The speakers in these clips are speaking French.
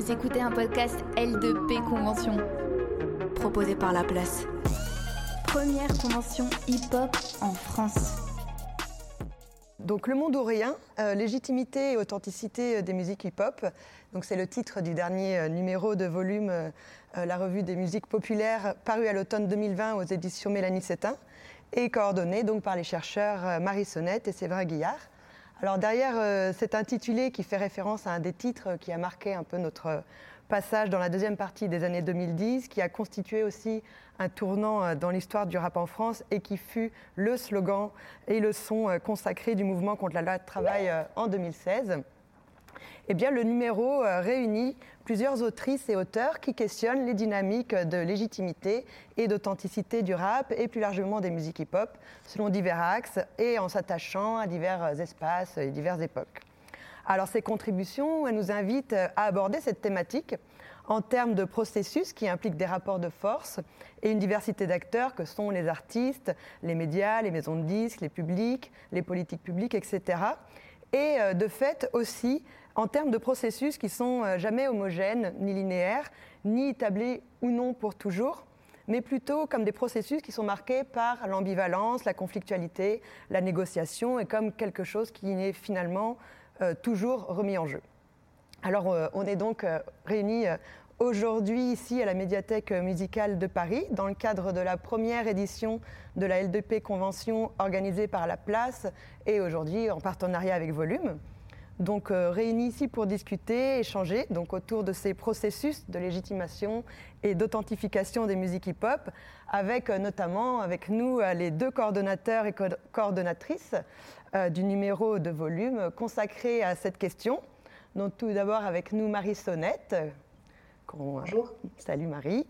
Vous écoutez un podcast L2P Convention, proposé par La Place. Première convention hip-hop en France. Donc Le Monde ou Rien, euh, légitimité et authenticité des musiques hip-hop. Donc c'est le titre du dernier euh, numéro de volume, euh, la revue des musiques populaires, paru à l'automne 2020 aux éditions Mélanie Sétin, et coordonné donc par les chercheurs Marie Sonnette et Séverin Guillard. Alors derrière euh, cet intitulé qui fait référence à un des titres qui a marqué un peu notre passage dans la deuxième partie des années 2010, qui a constitué aussi un tournant euh, dans l'histoire du rap en France et qui fut le slogan et le son euh, consacré du mouvement contre la loi de travail en 2016 eh bien, le numéro euh, réunit plusieurs autrices et auteurs qui questionnent les dynamiques de légitimité et d'authenticité du rap et plus largement des musiques hip-hop selon divers axes et en s'attachant à divers espaces et diverses époques. Alors ces contributions nous invitent à aborder cette thématique en termes de processus qui impliquent des rapports de force et une diversité d'acteurs que sont les artistes, les médias, les maisons de disques, les publics, les politiques publiques, etc. Et euh, de fait aussi en termes de processus qui sont euh, jamais homogènes, ni linéaires, ni établis ou non pour toujours, mais plutôt comme des processus qui sont marqués par l'ambivalence, la conflictualité, la négociation, et comme quelque chose qui n'est finalement euh, toujours remis en jeu. Alors euh, on est donc réunis aujourd'hui ici à la médiathèque musicale de Paris dans le cadre de la première édition de la L2P Convention organisée par La Place et aujourd'hui en partenariat avec Volume donc euh, réunis ici pour discuter, échanger donc autour de ces processus de légitimation et d'authentification des musiques hip-hop, avec euh, notamment avec nous euh, les deux coordonnateurs et coordonnatrices du numéro de volume consacré à cette question. Donc tout d'abord avec nous Marie Sonnette. Bonjour. Salut Marie.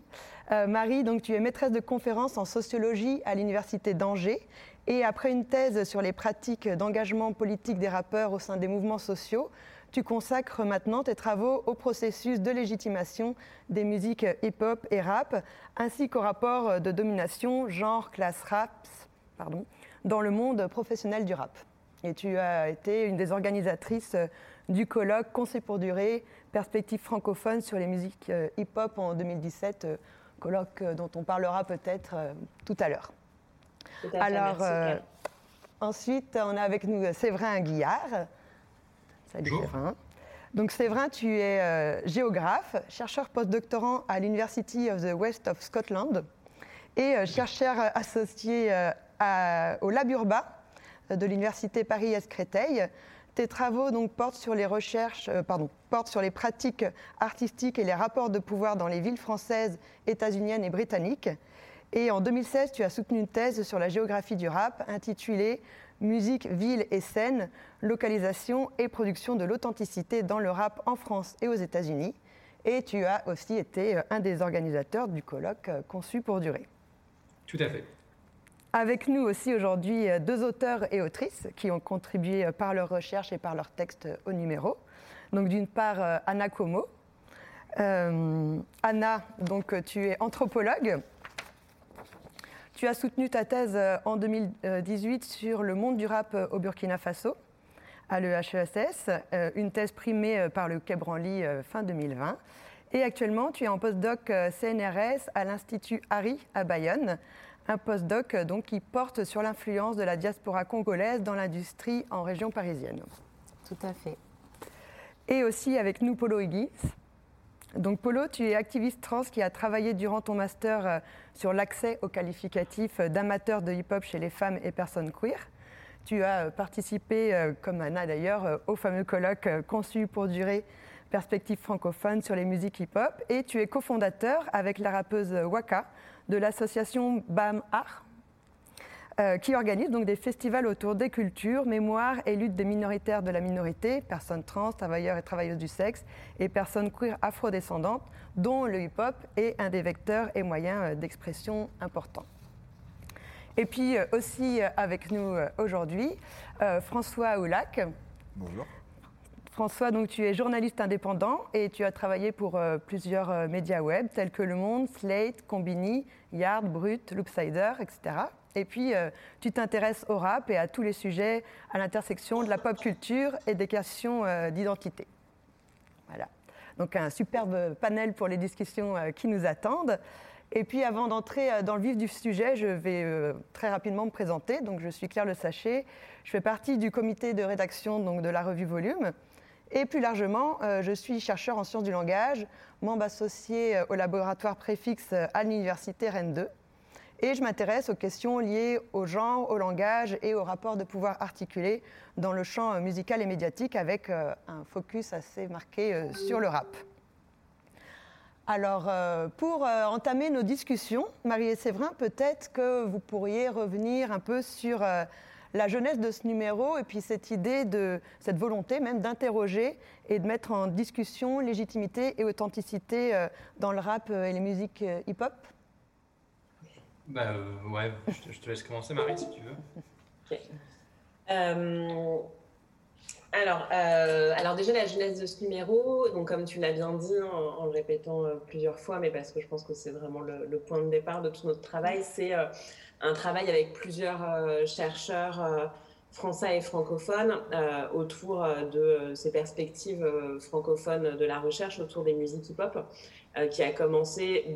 Marie, donc tu es maîtresse de conférences en sociologie à l'université d'Angers et après une thèse sur les pratiques d'engagement politique des rappeurs au sein des mouvements sociaux, tu consacres maintenant tes travaux au processus de légitimation des musiques hip-hop et rap, ainsi qu'au rapport de domination genre classe raps pardon, dans le monde professionnel du rap. Et tu as été une des organisatrices du colloque Conseil pour durer, perspective francophone sur les musiques hip-hop en 2017, colloque dont on parlera peut-être tout à l'heure. Alors, euh, ensuite, on a avec nous Séverin Guillard. Salut Séverin. Donc Séverin, tu es euh, géographe, chercheur postdoctorant à l'University of the West of Scotland et euh, chercheur associé au Lab Urba de l'Université Paris-Est-Créteil. Tes travaux donc, portent sur les recherches, pardon, portent sur les pratiques artistiques et les rapports de pouvoir dans les villes françaises, états-uniennes et britanniques. Et en 2016, tu as soutenu une thèse sur la géographie du rap intitulée Musique, ville et scène, localisation et production de l'authenticité dans le rap en France et aux États-Unis. Et tu as aussi été euh, un des organisateurs du colloque euh, Conçu pour durer. Tout à fait. Avec nous aussi aujourd'hui euh, deux auteurs et autrices qui ont contribué par leurs recherches et par leurs textes au numéro. Donc d'une part Anna Como. Anna, donc tu es anthropologue tu as soutenu ta thèse euh, en 2018 sur le monde du rap euh, au Burkina Faso à l'EHESS, euh, une thèse primée par le Quai Branly fin 2020. Et actuellement, tu es en postdoc CNRS à l'Institut Harry à Bayonne, un postdoc donc qui porte sur l'influence de la diaspora congolaise dans l'industrie en région parisienne. Tout à fait. Et aussi avec nous Polo Higgins, donc Polo, tu es activiste trans qui a travaillé durant ton master euh, sur l'accès aux qualificatifs d'amateur de hip-hop chez les femmes et personnes queer. Tu as euh, participé, euh, comme Anna d'ailleurs, au fameux colloque conçu pour durer perspective francophone sur les musiques hip-hop et tu es cofondateur avec la rappeuse Waka de l'association BAM Art, euh, qui organise donc des festivals autour des cultures, mémoire et lutte des minoritaires de la minorité, personnes trans, travailleurs et travailleuses du sexe, et personnes queer afrodescendantes, dont le hip-hop est un des vecteurs et moyens euh, d'expression importants. Et puis euh, aussi avec nous aujourd'hui, François Oulac. Bonjour. François, donc tu es journaliste indépendant et tu as travaillé pour plusieurs médias web tels que Le Monde, Slate, Combini, Yard, Brut, Loopsider, etc. Et puis, euh, tu t'intéresses au rap et à tous les sujets à l'intersection de la pop culture et des questions euh, d'identité. Voilà. donc un superbe panel pour les discussions qui nous attendent. Et puis avant d'entrer dans le vif du sujet, je vais très rapidement me présenter. Donc je suis Claire Le Sachet, je fais partie du comité de rédaction donc, de la revue Volume. Et plus largement, je suis chercheur en sciences du langage, membre associé au laboratoire Préfixe à l'université Rennes 2 et je m'intéresse aux questions liées au genre, au langage et au rapport de pouvoir articulé dans le champ musical et médiatique avec euh, un focus assez marqué euh, sur le rap. Alors, euh, pour entamer nos discussions, Marie et Séverin, peut-être que vous pourriez revenir un peu sur la jeunesse de ce numéro et puis cette idée de cette volonté même d'interroger et de mettre en discussion légitimité et authenticité dans le rap et les musiques hip-hop. Bah euh, ouais, je te, laisse commencer Marie si tu veux. Euh, alors, euh, alors déjà la genèse de ce numéro, donc comme tu l'as bien dit en, le répétant plusieurs fois, mais parce que je pense que c'est vraiment le, point de départ de tout notre travail, c'est un travail avec plusieurs chercheurs français et francophones autour de ces perspectives francophones de la recherche autour des musiques hip-hop, qui a commencé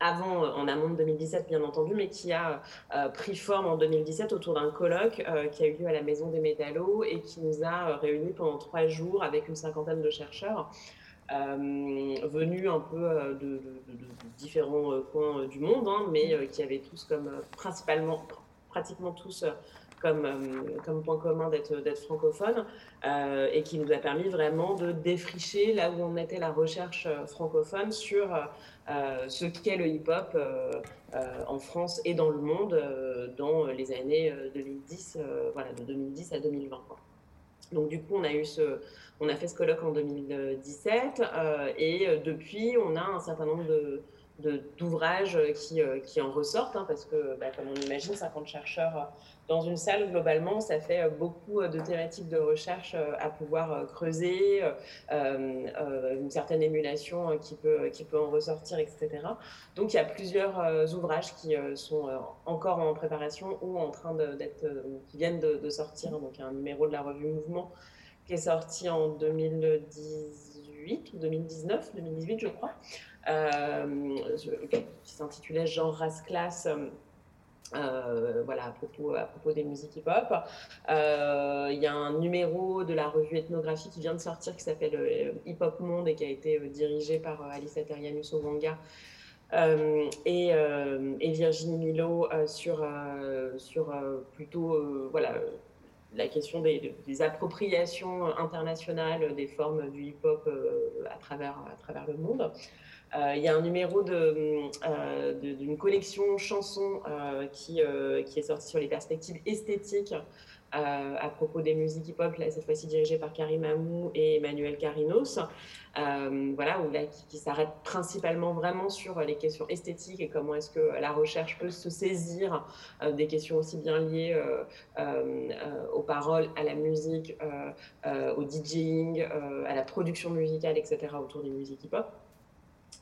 avant, euh, en amont de 2017 bien entendu, mais qui a euh, pris forme en 2017 autour d'un colloque euh, qui a eu lieu à la Maison des Métallos et qui nous a réunis pendant trois jours avec une cinquantaine de chercheurs. venus un peu de, différents coins du monde, hein, mais qui avaient tous comme principalement, pratiquement tous comme, comme point commun d'être francophone et qui nous a permis vraiment de défricher là où on était la recherche francophone sur euh, ce qu'est le hip-hop euh, euh, en France et dans le monde dans les années 2010, voilà, de 2010 à 2020. Donc du coup, on a eu ce, on a fait ce colloque en 2017 et depuis, on a un certain nombre de d'ouvrages qui, qui, en ressortent, hein, parce que, bah, comme on imagine, 50 chercheurs dans une salle, globalement, ça fait euh, beaucoup euh, de thématiques de recherche euh, à pouvoir creuser, une certaine émulation qui peut, qui peut en ressortir, etc. Donc il y a plusieurs ouvrages qui sont encore en préparation ou en train d'être, qui viennent de, sortir. Donc il y a un numéro de la revue Mouvement qui est sorti en 2018 ou 2019, 2018 je crois, qui s'intitulait Genre race classe euh, voilà, à propos, à propos des musiques hip-hop. Euh, il y a un numéro de la revue Ethnographie qui vient de sortir qui s'appelle euh, Hip Hop Monde et qui a été dirigé par Alice Aterianus Ovanga et, et, Virginie Milo sur, sur plutôt voilà, la question des, appropriations internationales des formes du hip-hop à, travers, à travers le monde. Euh, il y a un numéro euh, d'une collection chansons euh, qui, qui est sortie sur les perspectives esthétiques à propos des musiques hip-hop, cette fois-ci dirigée par Karim Amou et Emmanuel Carinos, voilà, où là, qui, s'arrête principalement vraiment sur les questions esthétiques et comment est-ce que la recherche peut se saisir des questions aussi bien liées aux paroles, à la musique, au DJing, à la production musicale, etc., autour des musiques hip-hop.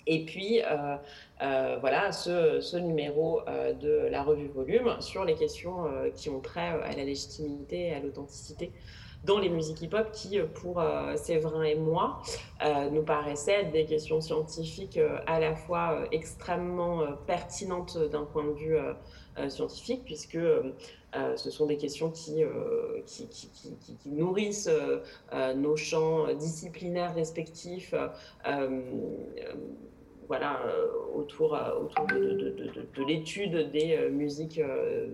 Et puis, euh, euh, voilà, ce, numéro euh, de la revue Volume sur les questions qui ont trait à la légitimité et à l'authenticité dans les musiques hip-hop qui, pour Séverin et moi, nous paraissaient être des questions scientifiques à la fois extrêmement pertinentes d'un point de vue scientifique, puisque ce sont des questions qui, qui, nourrissent nos champs disciplinaires respectifs voilà, euh, autour, euh, autour de, l'étude des, euh, musiques,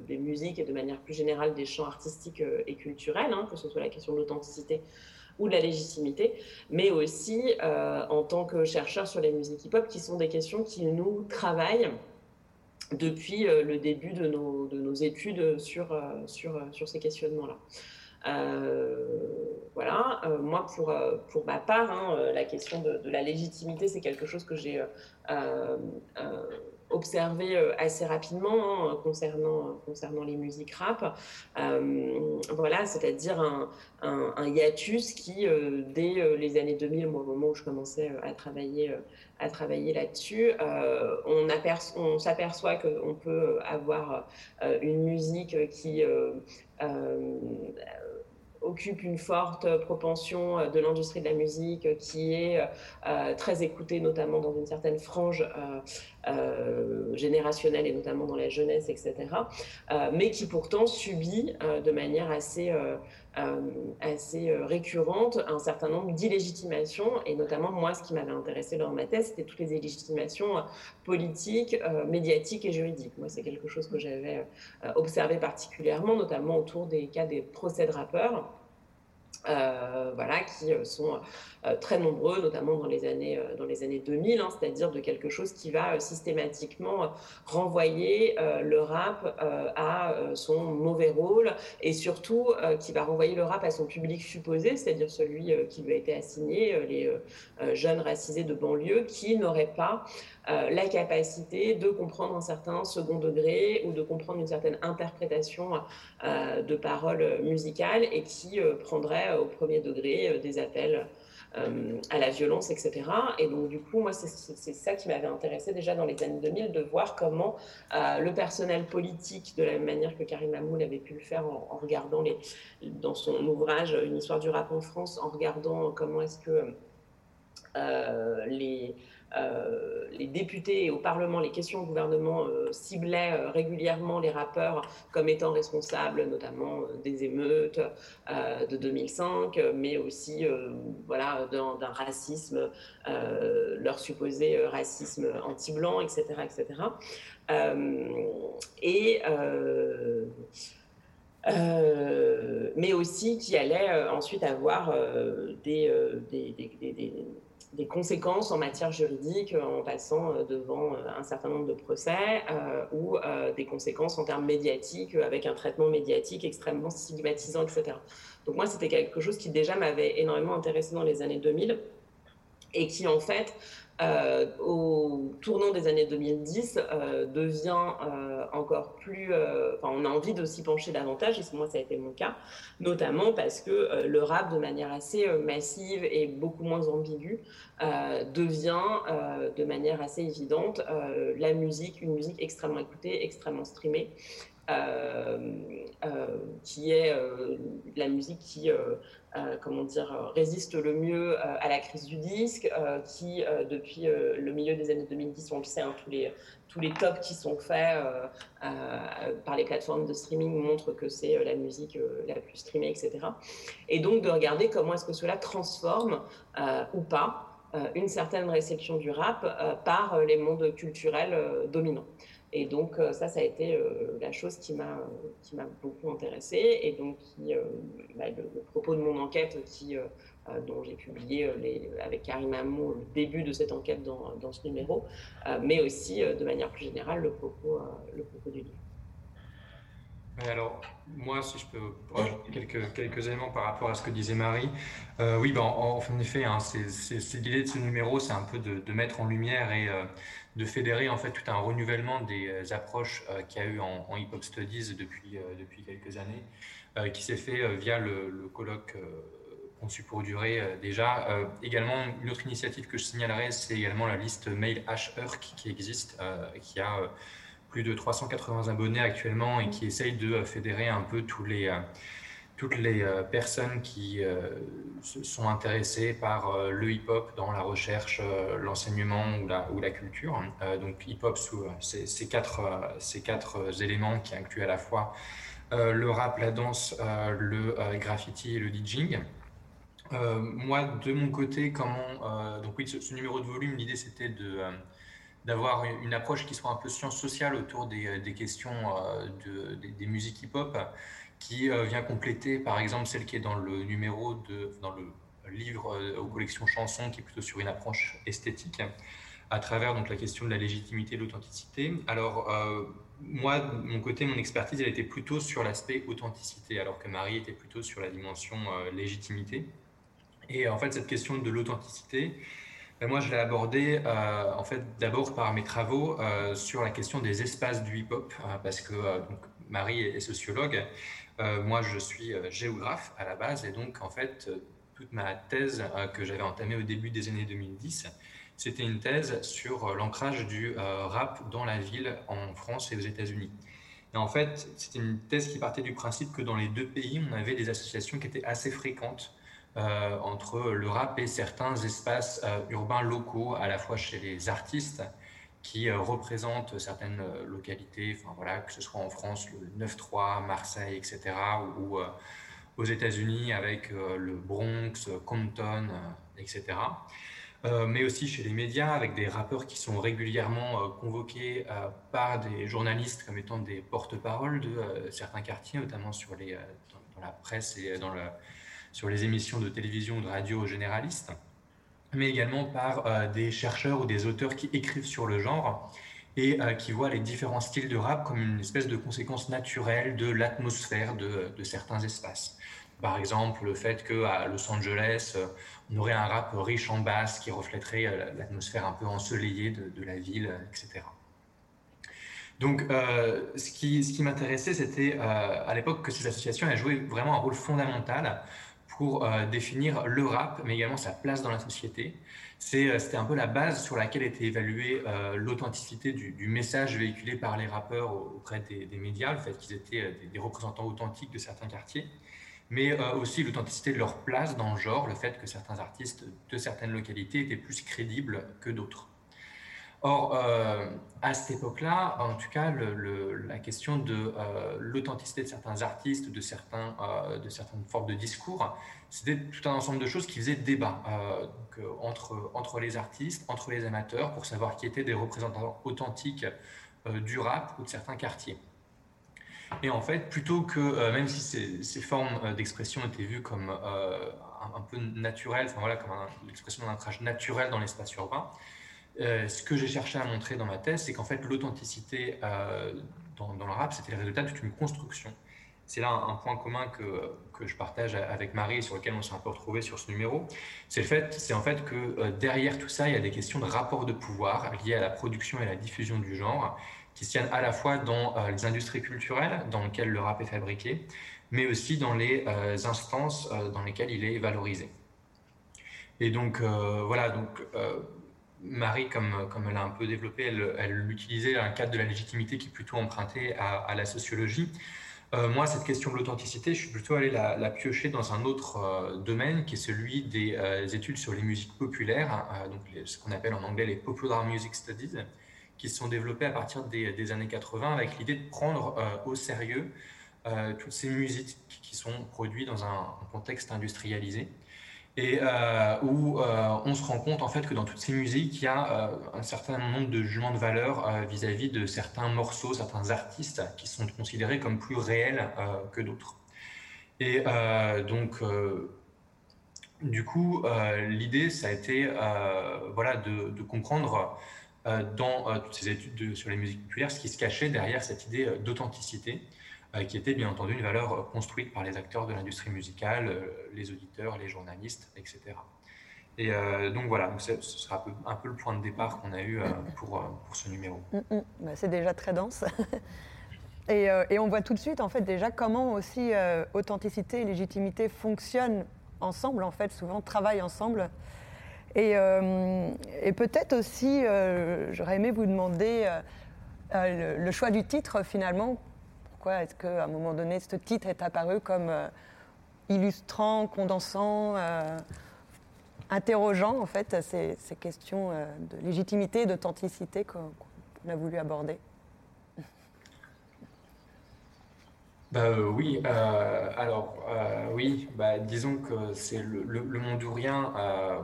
des musiques et de manière plus générale des champs artistiques et culturels, hein, que ce soit la question de l'authenticité ou de la légitimité, mais aussi en tant que chercheur sur les musiques hip-hop, qui sont des questions qui nous travaillent depuis le début de nos, de nos études sur, sur, sur ces questionnements-là. Euh, voilà, euh, moi pour, euh, pour ma part, hein, la question de, la légitimité, c'est quelque chose que j'ai observé assez rapidement hein, concernant, concernant les musiques rap. voilà, c'est-à-dire un, un, hiatus qui, dès les années 2000, au moment où je commençais à travailler, à travailler là-dessus, on, on s'aperçoit qu'on peut avoir une musique qui occupe une forte propension de l'industrie de la musique, qui est très écoutée, notamment dans une certaine frange générationnelle et notamment dans la jeunesse, etc., mais qui pourtant subit de manière assez euh, assez euh, récurrente un certain nombre d'illégitimations, et notamment moi, ce qui m'avait intéressé dans ma thèse, c'était toutes les illégitimations euh, politiques, médiatiques et juridiques. Moi, c'est quelque chose que j'avais observé particulièrement, notamment autour des cas des procès de rappeurs. Euh, voilà, qui euh, sont euh, très nombreux, notamment dans les années, dans les années 2000, hein, c'est-à-dire de quelque chose qui va systématiquement renvoyer le rap à son mauvais rôle et surtout qui va renvoyer le rap à son public supposé, c'est-à-dire celui qui lui a été assigné, les jeunes racisés de banlieue qui n'auraient pas euh, la capacité de comprendre un certain second degré ou de comprendre une certaine interprétation euh, de paroles musicales et qui euh, prendrait au premier degré des appels à la violence, etc. Et donc, du coup, moi, c'est ça qui m'avait intéressé déjà dans les années 2000, de voir comment le personnel politique, de la même manière que Karim Mamoul avait pu le faire en, regardant les, dans son ouvrage Une histoire du rap en France, en regardant comment est-ce que les euh, les députés au Parlement, les questions au gouvernement euh, ciblaient euh, régulièrement les rappeurs comme étant responsables notamment des émeutes de 2005, mais aussi voilà, d'un racisme, leur supposé racisme anti-blanc, etc. etc. et mais aussi qui allait ensuite avoir des conséquences en matière juridique euh, en passant euh, devant euh, un certain nombre de procès ou des conséquences en termes médiatiques avec un traitement médiatique extrêmement stigmatisant, etc. Donc moi, c'était quelque chose qui déjà m'avait énormément intéressé dans les années 2000 et qui en fait euh, au tournant des années 2010 euh, devient euh, encore plus. Enfin, on a envie de s'y pencher davantage, et moi, ça a été mon cas, notamment parce que le rap, de manière assez massive et beaucoup moins ambiguë, devient de manière assez évidente la musique, une musique extrêmement écoutée, extrêmement streamée. Qui est la musique qui euh, comment dire, résiste le mieux euh, à la crise du disque, euh, qui, depuis le milieu des années 2010, on le sait, hein, tous, les, tous les tops qui sont faits par les plateformes de streaming montrent que c'est la musique la plus streamée, etc. Et donc de regarder comment est-ce que cela transforme ou pas une certaine réception du rap par les mondes culturels dominants. Et donc, euh, ça, ça a été euh, la chose qui m'a, beaucoup intéressée. Et donc, euh, bah, le, propos de mon enquête, qui, dont j'ai publié avec Karim Amou le début de cette enquête dans, dans ce numéro, mais aussi, de manière plus générale, le propos, du livre. Alors, moi, si je peux rajouter quelques, quelques éléments par rapport à ce que disait Marie. oui, ben, en, effet, hein, l'idée de ce numéro, c'est un peu de mettre en lumière et de fédérer en fait tout un renouvellement des euh, approches euh, qu'il y a eu en, hip-hop studies depuis, euh, depuis quelques années, qui s'est fait via le, colloque conçu pour durer déjà. également, une autre initiative que je signalerai, c'est également la liste Mail H qui existe, qui a plus de 380 abonnés actuellement et qui essaye de fédérer un peu tous les toutes les euh, personnes qui euh, sont intéressées par euh, le hip-hop dans la recherche, l'enseignement ou la, culture. donc hip-hop sous ces, quatre, éléments qui incluent à la fois le rap, la danse, le graffiti et le DJing. moi, de mon côté, comment donc oui, ce, numéro de volume, l'idée c'était de d'avoir une approche qui soit un peu science sociale autour des, questions de, des, des, musiques hip-hop qui euh, vient compléter par exemple celle qui est dans le numéro de, dans le livre euh, aux collections chansons qui est plutôt sur une approche esthétique à travers donc la question de la légitimité et l'authenticité. Alors euh, moi, mon côté, mon expertise, elle était plutôt sur l'aspect authenticité, alors que Marie était plutôt sur la dimension légitimité. Et en fait, cette question de l'authenticité, ben, moi, je l'ai abordée en fait d'abord par mes travaux sur la question des espaces du hip-hop, parce que Marie est sociologue moi, je suis euh, géographe à la base et donc, en fait, euh, toute ma thèse que j'avais entamée au début des années 2010, c'était une thèse sur l'ancrage du rap dans la ville en France et aux États-Unis. Et en fait, c'était une thèse qui partait du principe que dans les deux pays, on avait des associations qui étaient assez fréquentes euh, entre le rap et certains espaces euh, urbains locaux, à la fois chez les artistes qui euh, représentent certaines localités, enfin voilà, que ce soit en France, le 9-3, Marseille, etc., ou, aux États-Unis avec le Bronx, Compton, etc. mais aussi chez les médias, avec des rappeurs qui sont régulièrement convoqués par des journalistes comme étant des porte-paroles de certains quartiers, notamment sur les, dans, la presse et dans le, sur les émissions de télévision ou de radio généralistes, mais également par euh, des chercheurs ou des auteurs qui écrivent sur le genre et euh, qui voient les différents styles de rap comme une espèce de conséquence naturelle de l'atmosphère de, certains espaces. Par exemple, le fait qu'à Los Angeles, euh, on aurait un rap riche en basse qui reflèterait l'atmosphère un peu ensoleillée de, la ville, etc. Donc, ce qui, m'intéressait, c'était à l'époque que ces associations aient joué vraiment un rôle fondamental pour euh, définir le rap, mais également sa place dans la société. Euh, c'était un peu la base sur laquelle était évaluée euh, l'authenticité du, message véhiculé par les rappeurs auprès des, médias, le fait qu'ils étaient des, représentants authentiques de certains quartiers, mais aussi l'authenticité de leur place dans le genre, le fait que certains artistes de certaines localités étaient plus crédibles que d'autres. Or, euh, à cette époque-là, en tout cas, la question de euh, l'authenticité de certains artistes, de, euh, de certaines formes de discours, c'était tout un ensemble de choses qui faisaient débat entre, les artistes, entre les amateurs, pour savoir qui étaient des représentants authentiques du rap ou de certains quartiers. Et en fait, plutôt que, même si ces, formes d'expression étaient vues comme un, peu naturelles, enfin voilà, comme l'expression d'un trajet naturel dans l'espace urbain, euh, ce que j'ai cherché à montrer dans ma thèse, c'est qu'en fait, l'authenticité euh, dans, le rap, c'était le résultat d'une construction. C'est là un, point commun que, que, je partage avec Marie et sur lequel on s'est un peu retrouvé sur ce numéro. C'est le fait, c'est en fait que euh, derrière tout ça, il y a des questions de rapport de pouvoir liées à la production et à la diffusion du genre, qui se tiennent à la fois dans les industries culturelles dans lesquelles le rap est fabriqué, mais aussi dans les instances dans lesquelles il est valorisé. Et donc voilà, donc Marie, comme, comme elle a un peu développé, elle, utilisait un cadre de la légitimité qui est plutôt emprunté à, la sociologie. Euh, moi, cette question de l'authenticité, je suis plutôt allé la, piocher dans un autre euh, domaine qui est celui des euh, études sur les musiques populaires, donc ce qu'on appelle en anglais les Popular Music Studies, qui se sont développées à partir des, années 80 avec l'idée de prendre au sérieux toutes ces musiques qui sont produites dans un contexte industrialisé et euh, où euh, on se rend compte en fait que dans toutes ces musiques, il y a euh, un certain nombre de jugements de valeur vis-à-vis de certains morceaux, certains artistes qui sont considérés comme plus réels que d'autres. Et donc, du coup, l'idée, ça a été voilà, de, comprendre dans toutes ces études sur les musiques populaires ce qui se cachait derrière cette idée d'authenticité qui était bien entendu une valeur euh, construite par les acteurs de l'industrie musicale, euh, les auditeurs, les journalistes, etc. Et donc voilà, ce sera un peu, le point de départ qu'on a eu pour, pour, ce numéro. Mm, mm. Bah, c'est déjà très dense. et, on voit tout de suite en fait déjà comment aussi authenticité et légitimité fonctionnent ensemble, en fait, souvent travaillent ensemble. Et peut-être aussi, j'aurais aimé vous demander le, choix du titre finalement est-ce qu'à un moment donné, ce titre est apparu comme euh, illustrant, condensant, euh, interrogeant en fait ces, questions euh, de légitimité et d'authenticité qu'on a voulu aborder? Bah, oui, alors oui, bah, disons que c'est le, le, mondourien,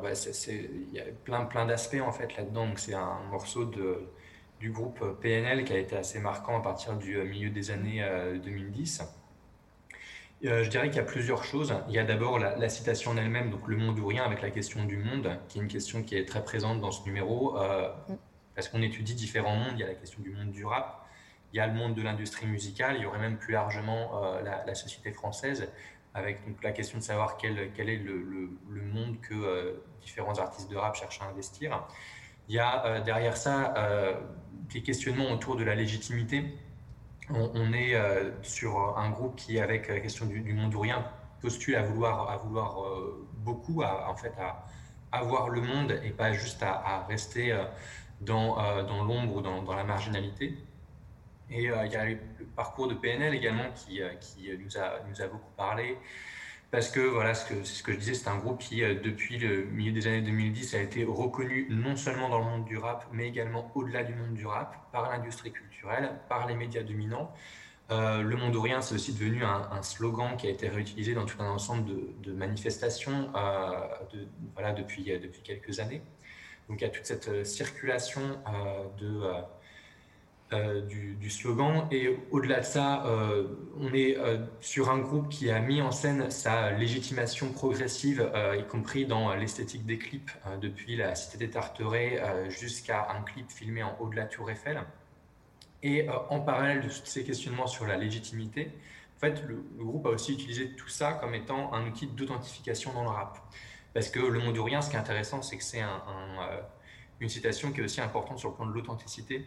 bah, il y a plein, plein d'aspects en fait là-dedans. C'est un morceau de, du groupe PNL qui a été assez marquant à partir du euh, milieu des années 2010. Euh, euh, je dirais qu'il y a plusieurs choses. Il y a d'abord la, citation en elle-même, donc le monde ou rien avec la question du monde, qui est une question qui est très présente dans ce numéro, parce qu'on étudie différents mondes. Il y a la question du monde du rap, il y a le monde de l'industrie musicale, il y aurait même plus largement la, société française, avec donc, la question de savoir quel, est le monde que différents artistes de rap cherchent à investir. Il y a derrière ça des questionnements autour de la légitimité. On, est euh, sur un groupe qui, avec la question du, monde ou rien, postule à vouloir, à vouloir euh, beaucoup, à, en fait, à avoir le monde et pas juste à, rester euh, dans, l'ombre ou dans, la marginalité. Et il y a le parcours de PNL également qui, nous a beaucoup parlé parce que voilà, ce que, ce que je disais, c'est un groupe qui, euh, depuis le milieu des années 2010, a été reconnu non seulement dans le monde du rap, mais également au-delà du monde du rap, par l'industrie culturelle, par les médias dominants. Euh, le monde rien, c'est aussi devenu un, slogan qui a été réutilisé dans tout un ensemble de, manifestations euh, voilà, depuis, depuis quelques années. Donc il y a toute cette circulation de euh, du, slogan. Et au-delà de ça, euh, on est euh, sur un groupe qui a mis en scène sa légitimation progressive, y compris dans l'esthétique des clips, depuis la Cité des Tarterets jusqu'à un clip filmé en haut de la Tour Eiffel. Et en parallèle de tous ces questionnements sur la légitimité, en fait, le, groupe a aussi utilisé tout ça comme étant un outil d'authentification dans le rap. Parce que le monde rien, ce qui est intéressant, c'est que c'est une citation qui est aussi importante sur le plan de l'authenticité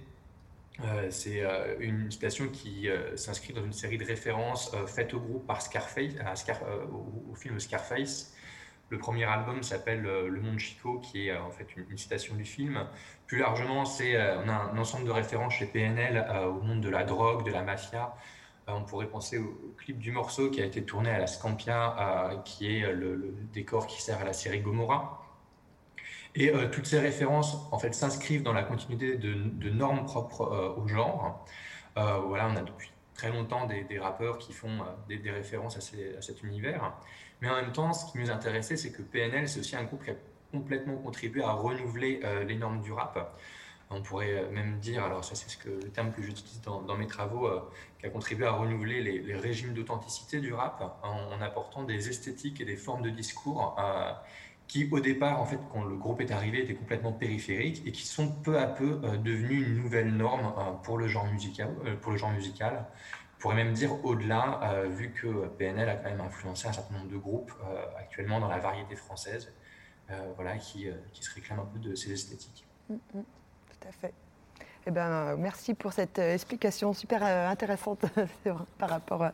euh, c'est euh, une citation qui euh, s'inscrit dans une série de références faites au groupe par Scarface, au, film Scarface. Le premier album s'appelle Le Monde Chico, qui est en fait une, citation du film. Plus largement, c'est on a un ensemble de références chez PNL au monde de la drogue, de la mafia. on pourrait penser au, clip du morceau qui a été tourné à la Scampia, qui est le, décor qui sert à la série Gomorrah. Et euh, toutes ces références, en fait, s'inscrivent dans la continuité de, normes propres euh, au genre. Euh, voilà, on a depuis très longtemps des, rappeurs qui font des, références à, cet univers. Mais en même temps, ce qui nous intéressait, c'est que PNL, c'est aussi un groupe qui a complètement contribué à renouveler les normes du rap. On pourrait même dire, alors ça c'est ce le terme que j'utilise dans, mes travaux, qui a contribué à renouveler les, régimes d'authenticité du rap en, apportant des esthétiques et des formes de discours qui au départ, en fait, quand le groupe est arrivé, étaient complètement périphériques et qui sont peu à peu euh, devenus une nouvelle norme euh, pour le genre musical. Euh, pour le genre musical. Même dire au-delà, vu que PNL a quand même influencé un certain nombre de groupes actuellement dans la variété française, voilà, qui, qui, se réclament un peu de ces esthétiques. Mm, mm. tout à fait. Eh ben, merci pour cette euh, explication super euh, intéressante par rapport euh,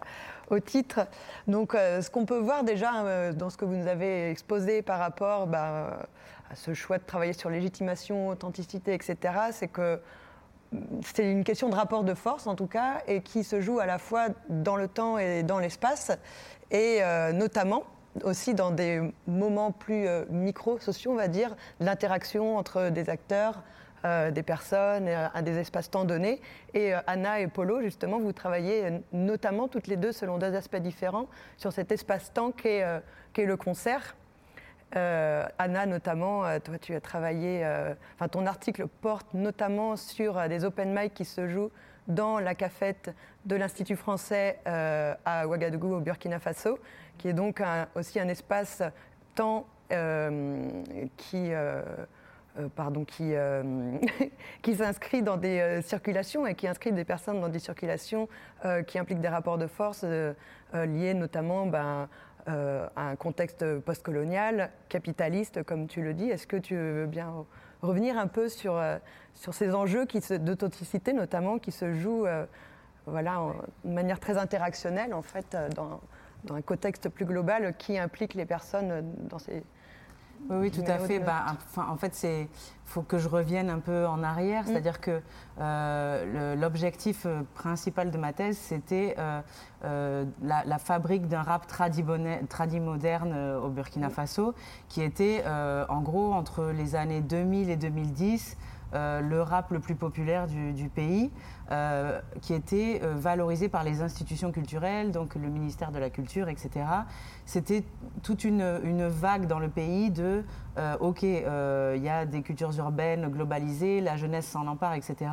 au titre. Donc, ce qu'on peut voir déjà dans ce que vous nous avez exposé par rapport bah, à ce choix de travailler sur légitimation, authenticité, etc., c'est que mm, c'est une question de rapport de force en tout cas, et qui se joue à la fois dans le temps et dans l'espace, et notamment aussi dans des moments plus micro-sociaux, on va dire, l'interaction entre des acteurs, euh, des personnes, euh, à des espaces-temps donnés. Et euh, Anna et Polo, justement, vous travaillez notamment toutes les deux selon deux aspects différents sur cet espace-temps qu'est le concert. Anna, notamment, toi, tu as travaillé, enfin, ton article porte notamment sur des open mic qui se jouent dans la cafette de l'Institut français à Ouagadougou, au Burkina Faso, qui est donc aussi un espace-temps qui euh, pardon, qui, euh, qui s'inscrit dans des euh, circulations et qui inscrit des personnes dans des circulations qui impliquent des rapports de force liés notamment ben, à un contexte postcolonial, capitaliste, comme tu le dis. Est-ce que tu veux bien revenir un peu sur, sur ces enjeux d'authenticité, notamment, qui se jouent voilà, de manière très interactionnelle, en fait, dans, dans un contexte plus global qui implique les personnes dans ces oui, oui, tout à fait. Bah, en fait, il faut que je revienne un peu en arrière. Mm. C'est-à-dire que euh, l'objectif euh, principal de ma thèse, c'était euh, la, fabrique d'un rap tradimoderne au Burkina mm. Faso, qui était en gros entre les années 2000 et 2010 le rap le plus populaire du, pays, qui était valorisé par les institutions culturelles, donc le ministère de la Culture, etc c'était toute une, vague dans le pays de euh, OK, euh, il y a des cultures urbaines globalisées, la jeunesse s'en empare, etc.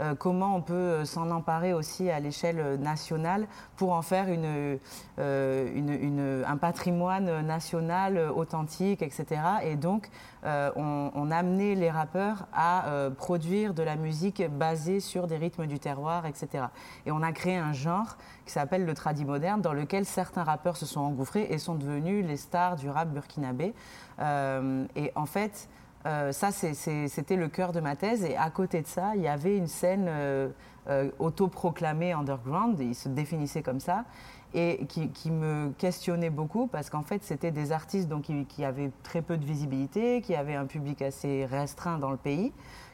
Euh, comment on peut s'en emparer aussi à l'échelle nationale pour en faire un patrimoine national authentique, etc. Et donc, on, on, a amené les rappeurs à produire de la musique basée sur des rythmes du terroir, etc. Et on a créé un genre qui s'appelle le tradi moderne, dans lequel certains rappeurs se sont engouffrés et sont devenus les stars du rap burkinabé. Euh, et en fait, euh, ça, c'était le cœur de ma thèse. Et à côté de ça, il y avait une scène euh, autoproclamée underground, il se définissait comme ça. et qui, me questionnait beaucoup parce qu'en fait, c'était des artistes donc, qui, avaient très peu de visibilité, qui avaient un public assez restreint dans le pays,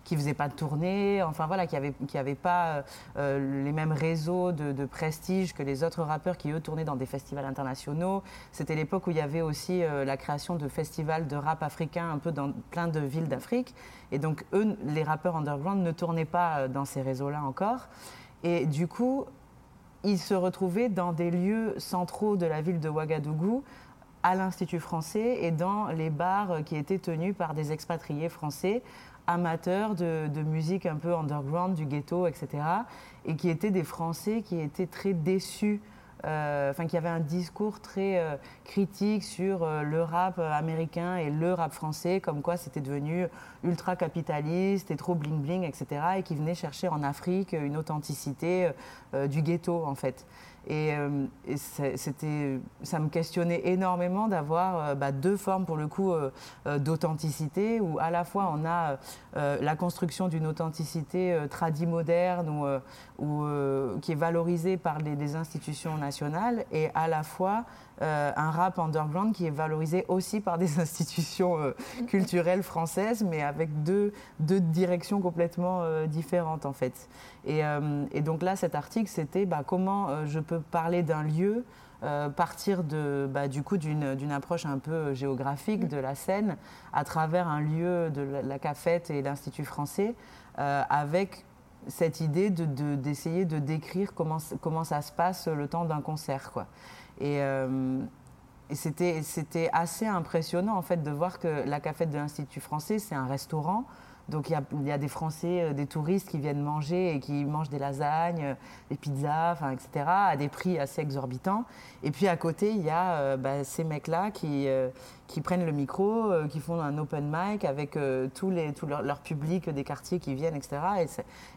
qui ne faisaient pas de tournée, enfin voilà, qui n'avaient pas euh, les mêmes réseaux de, prestige que les autres rappeurs qui, eux, tournaient dans des festivals internationaux. C'était l'époque où il y avait aussi euh, la création de festivals de rap africain un peu dans plein de villes d'Afrique. Et donc, eux, les rappeurs underground ne tournaient pas euh, dans ces réseaux-là encore. Et du coup, ils se retrouvaient dans des lieux centraux de la ville de Ouagadougou, à l'Institut français et dans les bars qui étaient tenus par des expatriés français amateurs de, musique un peu underground, du ghetto, etc. Et qui étaient des Français qui étaient très déçus euh, enfin qui avait un discours très euh, critique sur euh, le rap américain et le rap français, comme quoi c'était devenu ultra capitaliste et trop bling bling, etc. Et qui venait chercher en Afrique une authenticité du ghetto en fait. Et, c'était, ça me questionnait énormément d'avoir bah, deux formes pour le coup d'authenticité, où à la fois on a la construction d'une authenticité tradimoderne ou, ou qui est valorisée par les, les institutions nationales et à la fois euh, un rap underground qui est valorisé aussi par des institutions euh, culturelles françaises, mais avec deux, deux directions complètement euh, différentes en fait. Et, donc là, cet article, c'était bah, comment je peux parler d'un lieu. partir bah, du coup d'une approche un peu géographique de la scène à travers un lieu de la, cafette et l'Institut français avec cette idée d'essayer de, de, décrire comment, comment ça se passe le temps d'un concert. Quoi. Et, euh, et c'était assez impressionnant en fait de voir que la cafette de l'Institut français, c'est un restaurant donc il y, a, des Français, euh, des touristes qui viennent manger et qui mangent des lasagnes, euh, des pizzas, enfin, etc., à des prix assez exorbitants. Et puis à côté, il y a euh, bah, ces mecs-là qui, qui prennent le micro, qui font un open mic avec tous les, tout leur, public des quartiers qui viennent, etc. Et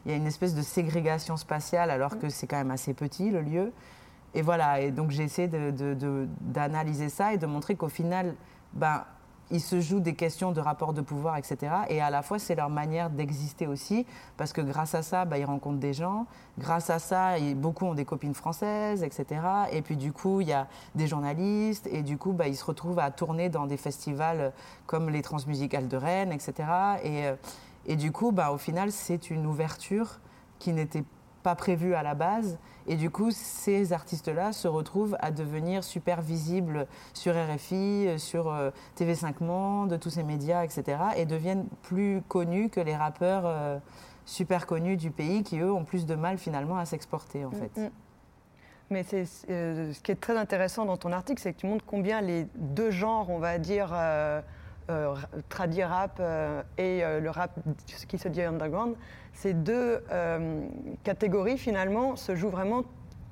il y a une espèce de ségrégation spatiale alors que c'est quand même assez petit le lieu. Et voilà, et donc j'ai essayé d'analyser ça et de montrer qu'au final, ben, ils se jouent des questions de rapport de pouvoir, etc. Et à la fois, c'est leur manière d'exister aussi, parce que grâce à ça, bah, ils rencontrent des gens. Grâce à ça, beaucoup ont des copines françaises, etc. Et puis du coup, il y a des journalistes, et du coup, bah, ils se retrouvent à tourner dans des festivals comme les Transmusicales de Rennes, etc. Et, euh, et du coup, bah, au final, c'est une ouverture qui n'était pas prévue à la base et du coup, ces artistes-là se retrouvent à devenir super visibles sur RFI, sur euh, TV5 Monde, tous ces médias, etc. Et deviennent plus connus que les rappeurs euh, super connus du pays qui, eux, ont plus de mal finalement à s'exporter, en fait. Mm, mm. Mais c'est, euh, ce qui est très intéressant dans ton article, c'est que tu montres combien les deux genres, on va dire, euh, tradi rap euh, et euh, le rap qui se dit underground, ces deux catégories finalement se jouent vraiment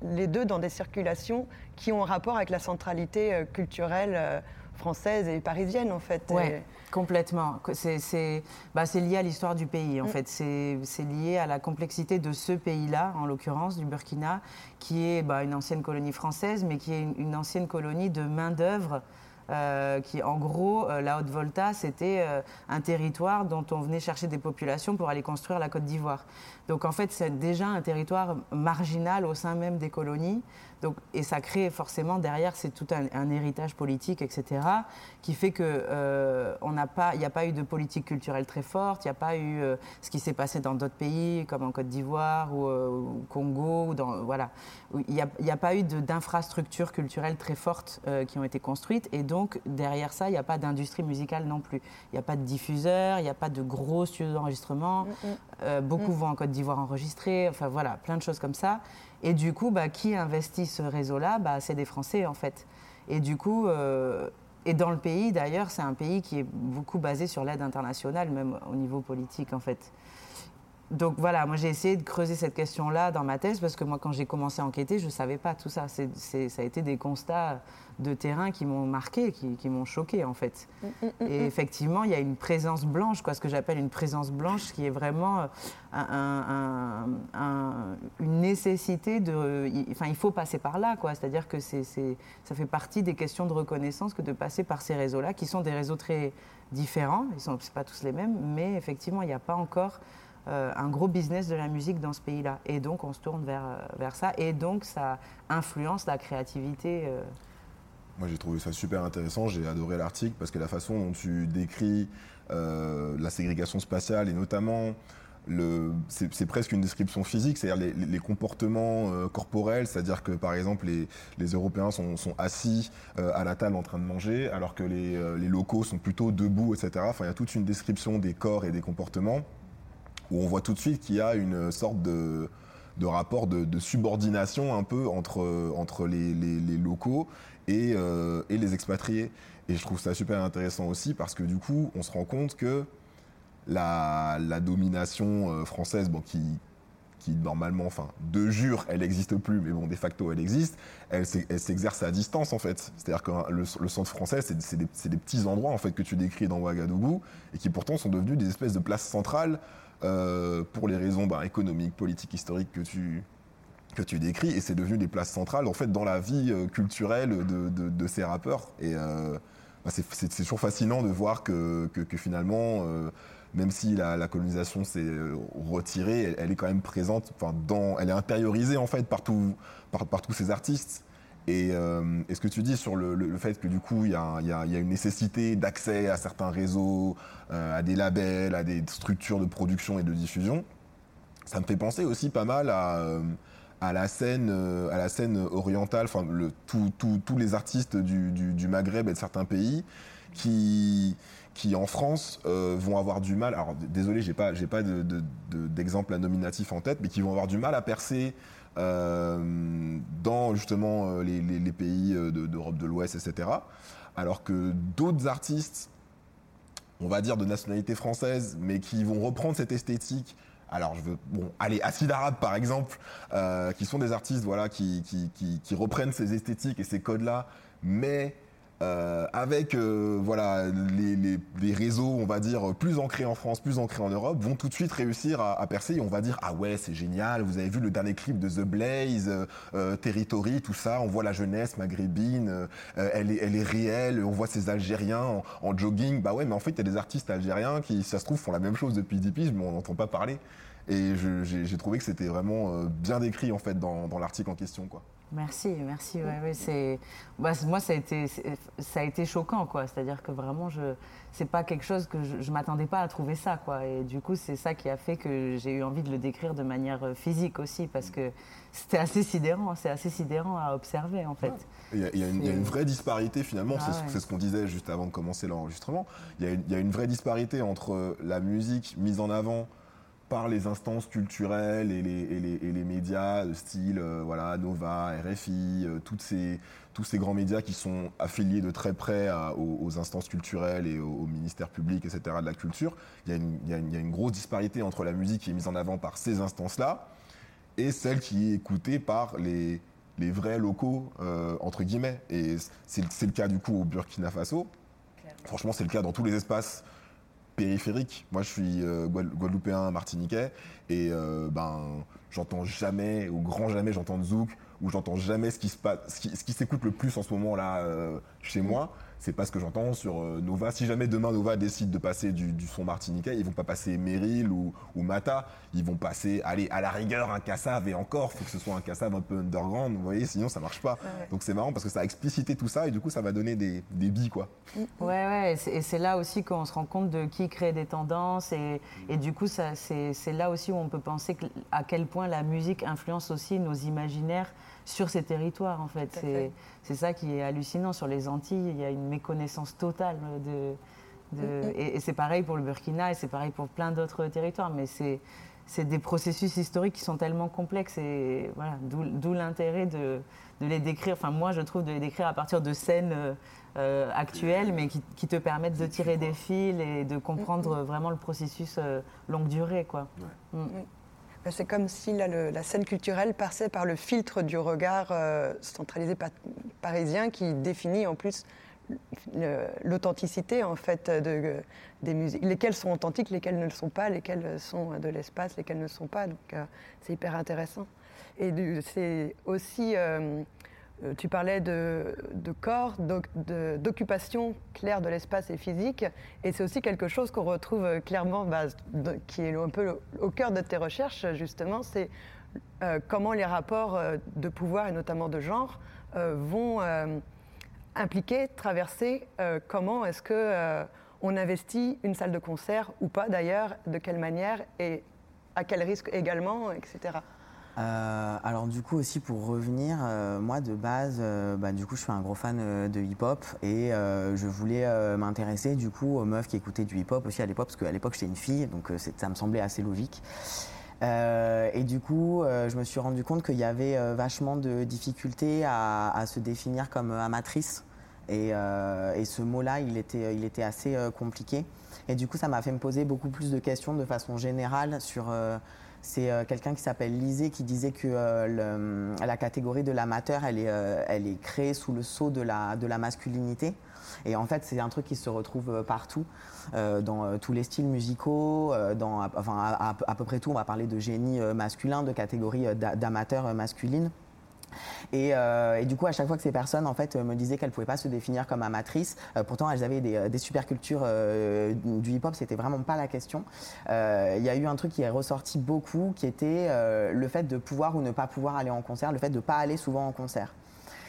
les deux dans des circulations qui ont un rapport avec la centralité culturelle française et parisienne en fait. Oui, complètement. C'est bah, lié à l'histoire du pays en mm. fait. C'est lié à la complexité de ce pays-là, en l'occurrence du Burkina, qui est bah, une ancienne colonie française, mais qui est une ancienne colonie de main-d'œuvre euh, qui, en gros, euh, la Haute-Volta, c'était euh, un territoire dont on venait chercher des populations pour aller construire la Côte d'Ivoire. Donc, en fait, c'est déjà un territoire marginal au sein même des colonies. Donc, et ça crée forcément derrière, c'est tout un, héritage politique, etc., qui fait que euh, on n'a pas, il n'y a pas eu de politique culturelle très forte, il n'y a pas eu ce qui s'est passé dans d'autres pays, comme en Côte d'Ivoire ou au Congo, ou dans, voilà, il n'y a, a, pas eu d'infrastructures culturelles très fortes qui ont été construites, et donc derrière ça, il n'y a pas d'industrie musicale non plus. Il n'y a pas de diffuseur, il n'y a pas de gros studios d'enregistrement. Mm, mm. Euh, beaucoup mm. vont en Côte d'Ivoire enregistrer. Enfin voilà, plein de choses comme ça. Et du coup, bah, qui investit ce réseau-là bah, C'est des Français en fait. Et du coup, euh, et dans le pays d'ailleurs, c'est un pays qui est beaucoup basé sur l'aide internationale, même au niveau politique en fait. Donc voilà, moi j'ai essayé de creuser cette question-là dans ma thèse parce que moi quand j'ai commencé à enquêter, je ne savais pas tout ça. ça a été des constats de terrain qui m'ont marqué, qui, m'ont choqué en fait. Mm, mm, mm, et effectivement, il y a une présence blanche, quoi, ce que j'appelle une présence blanche, qui est vraiment euh, une nécessité de. Enfin, il faut passer par là, quoi. C'est-à-dire que c'est, ça fait partie des questions de reconnaissance que de passer par ces réseaux-là, qui sont des réseaux très différents. Ils sont pas tous les mêmes, mais effectivement, il n'y a pas encore un gros business de la musique dans ce pays-là. Et donc, on se tourne vers, vers ça. Et donc, ça influence la créativité. Moi, j'ai trouvé ça super intéressant. J'ai adoré l'article parce que la façon dont tu décris la ségrégation spatiale et notamment c'est presque une description physique, c'est-à-dire les, comportements euh, corporels, c'est-à-dire que par exemple les, Européens sont, assis euh, à la table en train de manger, alors que euh, les, locaux sont plutôt debout, etc. Enfin, il y a toute une description des corps et des comportements où on voit tout de suite qu'il y a une sorte de, rapport de, subordination un peu entre, entre les, locaux et, et les expatriés. Et je trouve ça super intéressant aussi parce que du coup, on se rend compte que la, domination euh, française, bon, qui, normalement, enfin, de jure, elle n'existe plus, mais bon, de facto, elle existe, elle, s'exerce à distance, en fait. C'est-à-dire que le, centre français, c'est des, petits endroits, en fait, que tu décris dans Ouagadougou, et qui pourtant sont devenus des espèces de places centrales euh, pour les raisons bah, économiques, politiques, historiques que tu, que tu décris, et c'est devenu des places centrales, en fait, dans la vie euh, culturelle de, ces rappeurs. Et bah, c'est toujours fascinant de voir que, que finalement même si la, colonisation s'est euh, retirée, elle, est quand même présente, enfin, dans, elle est intériorisée en fait par, par, tous ces artistes. Et, euh, ce que tu dis sur le, fait que du coup, il y, a, une nécessité d'accès à certains réseaux, euh, à des labels, à des structures de production et de diffusion, ça me fait penser aussi pas mal à, à la scène, à la scène orientale, enfin, tous les artistes du, Maghreb et de certains pays qui en France euh, vont avoir du mal. Alors désolé, j'ai pas, pas d'exemple de, nominatif en tête, mais qui vont avoir du mal à percer euh, dans justement euh, les, pays d'Europe de, l'Ouest, etc. Alors que d'autres artistes, on va dire de nationalité française, mais qui vont reprendre cette esthétique. Alors, je veux, bon, allez, Acide Arabe par exemple, qui sont des artistes, voilà, qui, qui reprennent ces esthétiques et ces codes-là, mais euh, avec euh, voilà les, réseaux, on va dire, plus ancrés en France, plus ancrés en Europe, vont tout de suite réussir à, percer. Et on va dire ah ouais c'est génial. Vous avez vu le dernier clip de The Blaze, euh, Territory, tout ça. On voit la jeunesse maghrébine, elle est elle est réelle. On voit ces Algériens en, jogging. Bah ouais, mais en fait il y a des artistes algériens qui, ça se trouve, font la même chose depuis 10 piges, mais on n'entend pas parler. Et j'ai trouvé que c'était vraiment bien décrit en fait dans, dans l'article en question quoi. Merci, merci. c'est, bah, moi, ça a été, ça a été choquant, quoi. C'est-à-dire que vraiment, je, c'est pas quelque chose que je, je m'attendais pas à trouver ça, quoi. Et du coup, c'est ça qui a fait que j'ai eu envie de le décrire de manière euh, physique aussi, parce que c'était assez sidérant. C'est assez sidérant à observer, en fait. Il y, a, une, vraie disparité finalement. Ah c'est, ce qu'on disait juste avant de commencer l'enregistrement. Il y, a une vraie disparité entre la musique mise en avant par les instances culturelles et les, et les, médias de style euh, voilà, Nova, RFI, euh, toutes ces, tous ces grands médias qui sont affiliés de très près aux, instances culturelles et au, ministère public, etc. de la culture. Il y, a une, il, y a une, il y, a une, grosse disparité entre la musique qui est mise en avant par ces instances-là et celle qui est écoutée par les, les vrais locaux, euh, entre guillemets. Et c'est le cas du coup au Burkina Faso. Franchement, c'est le cas dans tous les espaces périphérique. Moi, je suis euh, guadeloupéen, martiniquais, et euh, ben, j'entends jamais, ou grand jamais, j'entends Zouk, ou j'entends jamais ce qui se passe, ce qui, s'écoute le plus en ce moment là euh, chez moi c'est pas ce que j'entends sur euh, Nova. Si jamais demain Nova décide de passer du, son martiniquais, ils vont pas passer Meryl ou, Mata, ils vont passer, allez, à la rigueur un Cassav et encore, faut que ce soit un Cassav un peu underground, vous voyez, sinon ça marche pas. Donc c'est marrant parce que ça a explicité tout ça et du coup ça va donner des, des billes quoi. Ouais, ouais, et c'est là aussi qu'on se rend compte de qui crée des tendances et, et du coup c'est là aussi où on peut penser à quel point la musique influence aussi nos imaginaires sur ces territoires en fait. C'est ça qui est hallucinant. Sur les Antilles, il y a une méconnaissance totale de. Et, c'est pareil pour le Burkina et c'est pareil pour plein d'autres territoires. Mais c'est c'est des processus historiques qui sont tellement complexes et voilà, d'où l'intérêt de, de, les décrire. Enfin, moi, je trouve de les décrire à partir de scènes euh, actuelles, mais qui, qui, te permettent de tirer des fils et de comprendre vraiment le processus euh, longue durée, quoi. Mm. Ben, c'est comme si la scène culturelle passait par le filtre du regard euh, centralisé parisien qui définit en plus l'authenticité en fait de, des musiques, lesquelles sont authentiques, lesquelles ne le sont pas, lesquelles sont de l'espace, lesquelles ne le sont pas. Donc euh, c'est hyper intéressant. Et c'est aussi euh, tu parlais de, corps, d'occupation claire de l'espace et physique, et c'est aussi quelque chose qu'on retrouve clairement, bah, qui est un peu au cœur de tes recherches, justement, c'est comment les rapports de pouvoir et notamment de genre vont impliquer, traverser, comment est-ce que on investit une salle de concert ou pas d'ailleurs, de quelle manière et à quel risque également, etc. Euh, alors du coup aussi pour revenir, euh, moi de base, euh, bah, du coup je suis un gros fan de hip-hop et je voulais m'intéresser du coup aux meufs qui écoutaient du hip-hop aussi à l'époque parce qu'à l'époque j'étais une fille donc ça me semblait assez logique. et du coup, je me suis rendu compte qu'il y avait vachement de difficultés à, se définir comme amatrice euh, et, ce mot-là, il était, il était assez compliqué. Et du coup, ça m'a fait me poser beaucoup plus de questions de façon générale sur. Euh, c'est quelqu'un qui s'appelle Lisée qui disait que la catégorie de l'amateur, elle est, créée sous le sceau de la, masculinité. Et en fait, c'est un truc qui se retrouve partout, dans tous les styles musicaux, dans, à, à, peu près tout. On va parler de génie masculin, de catégorie d'amateurs Euh, et, du coup, à chaque fois que ces personnes en fait, me disaient qu'elles ne pouvaient pas se définir comme amatrices, euh, pourtant elles avaient des, euh, cultures du hip-hop, c'était vraiment pas la question. Il y a eu un truc qui est ressorti beaucoup, qui était le fait de pouvoir ou ne pas pouvoir aller en concert, le fait de ne pas aller souvent en concert.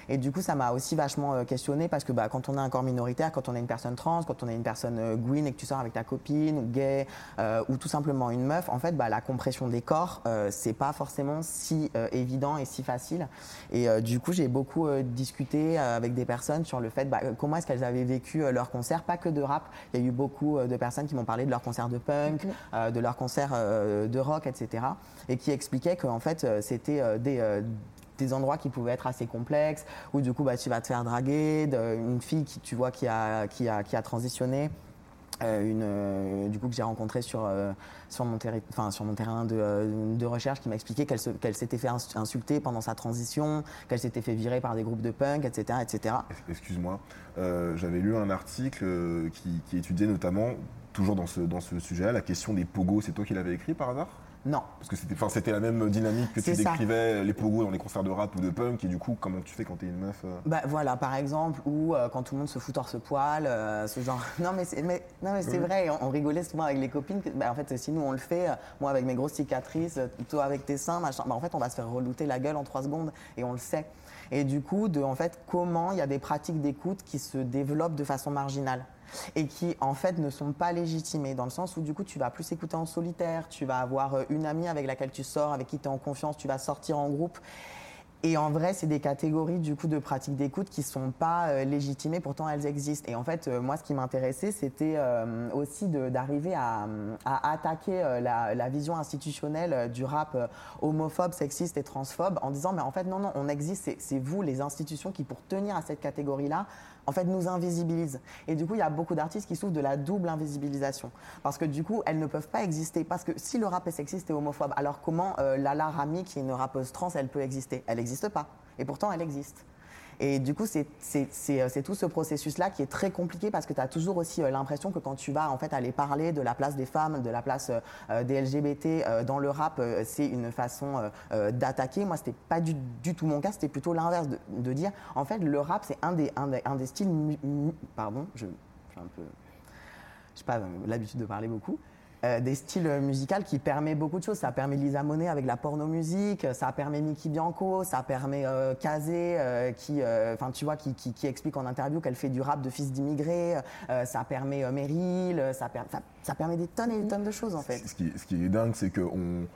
Et du coup, ça m'a aussi vachement euh, questionné parce que bah, quand on a un corps minoritaire, quand on est une personne trans, quand on est une personne euh, gwyn et que tu sors avec ta copine ou gay euh, ou tout simplement une meuf, en fait, bah, la compression des corps, c'est pas forcément si évident et si facile. Et du coup, j'ai beaucoup discuté avec des personnes sur le fait bah, comment est-ce qu'elles avaient vécu leur concert, pas que de rap. Il y a eu beaucoup de personnes qui m'ont parlé de leur concert de punk, de leur concert de rock, etc. Et qui expliquaient qu'en fait, c'était des des endroits qui pouvaient être assez complexes, où du coup bah, tu vas te faire draguer, une fille qui tu vois qui a, qui a, qui a transitionné. Euh, une, euh, du coup que j'ai rencontré sur, euh, sur, mon sur mon terrain de, de recherche qui m'a expliqué qu'elle s'était fait insulter pendant sa transition, qu'elle s'était fait virer par des groupes de punk, etc. etc. Excuse-moi, j'avais lu un article qui, étudiait notamment, toujours dans ce, dans ce sujet-là, la question des pogos. C'est toi qui l'avais écrit par hasard? Non. Parce que c'était, c'était la même dynamique que tu décrivais, les pogos dans les concerts de rap ou de punk, et du coup, comment tu fais quand t'es une meuf euh Bah voilà, par exemple, ou euh, quand tout le monde se fout torse-poil, euh, ce genre. Non mais c'est, mais, non, mais c'est vrai, on, rigolait souvent avec les copines. bah, en fait, si nous on le fait, moi avec mes grosses cicatrices, toi avec tes seins, machin, bah, en fait, on va se faire relouter la gueule en trois secondes, et on le sait. Et du coup, de en fait, comment il y a des pratiques d'écoute qui se développent de façon marginale et qui en fait ne sont pas légitimés dans le sens où du coup tu vas plus écouter en solitaire, tu vas avoir euh, une amie avec laquelle tu sors, avec qui tu es en confiance, tu vas sortir en groupe. Et en vrai, c'est des catégories du coup de pratiques d'écoute qui sont pas euh, légitimées, pourtant elles existent. Et en fait, euh, moi, ce qui m'intéressait, c'était aussi d'arriver à, attaquer la, la, vision institutionnelle du rap homophobe, sexiste et transphobe en disant, mais en fait, non, non, on existe. C'est vous, les institutions, qui pour tenir à cette catégorie-là, en fait, nous invisibilisent. Et du coup, il y a beaucoup d'artistes qui souffrent de la double invisibilisation. Parce que du coup, elles ne peuvent pas exister. Parce que si le rap est sexiste et homophobe, alors comment euh, Lala Rami, qui est une rappeuse trans, elle peut exister? Elle n'existe pas. Et pourtant, elle existe. Et du coup, euh, c'est tout ce processus-là qui est très compliqué parce que tu as toujours aussi euh, l'impression que quand tu vas en fait aller parler de la place des femmes, de la place euh, des LGBT dans le rap, c'est une façon d'attaquer. Moi, c'était pas du, tout mon cas, c'était plutôt l'inverse, de, dire en fait le rap c'est un des, styles. Pardon, je, je un peu. Je pas l'habitude de parler beaucoup. Euh, des styles musicaux qui permet beaucoup de choses. Ça permet Lisa Monet avec la porno-musique, ça permet Mickey Bianco, ça permet euh, Kazé, euh, qui, enfin tu vois, qui, qui, explique en interview qu'elle fait du rap de fils d'immigrés, ça permet Meryl, ça, ça, permet des tonnes et des tonnes de choses en fait. Ce qui, ce qui est dingue, c'est que on,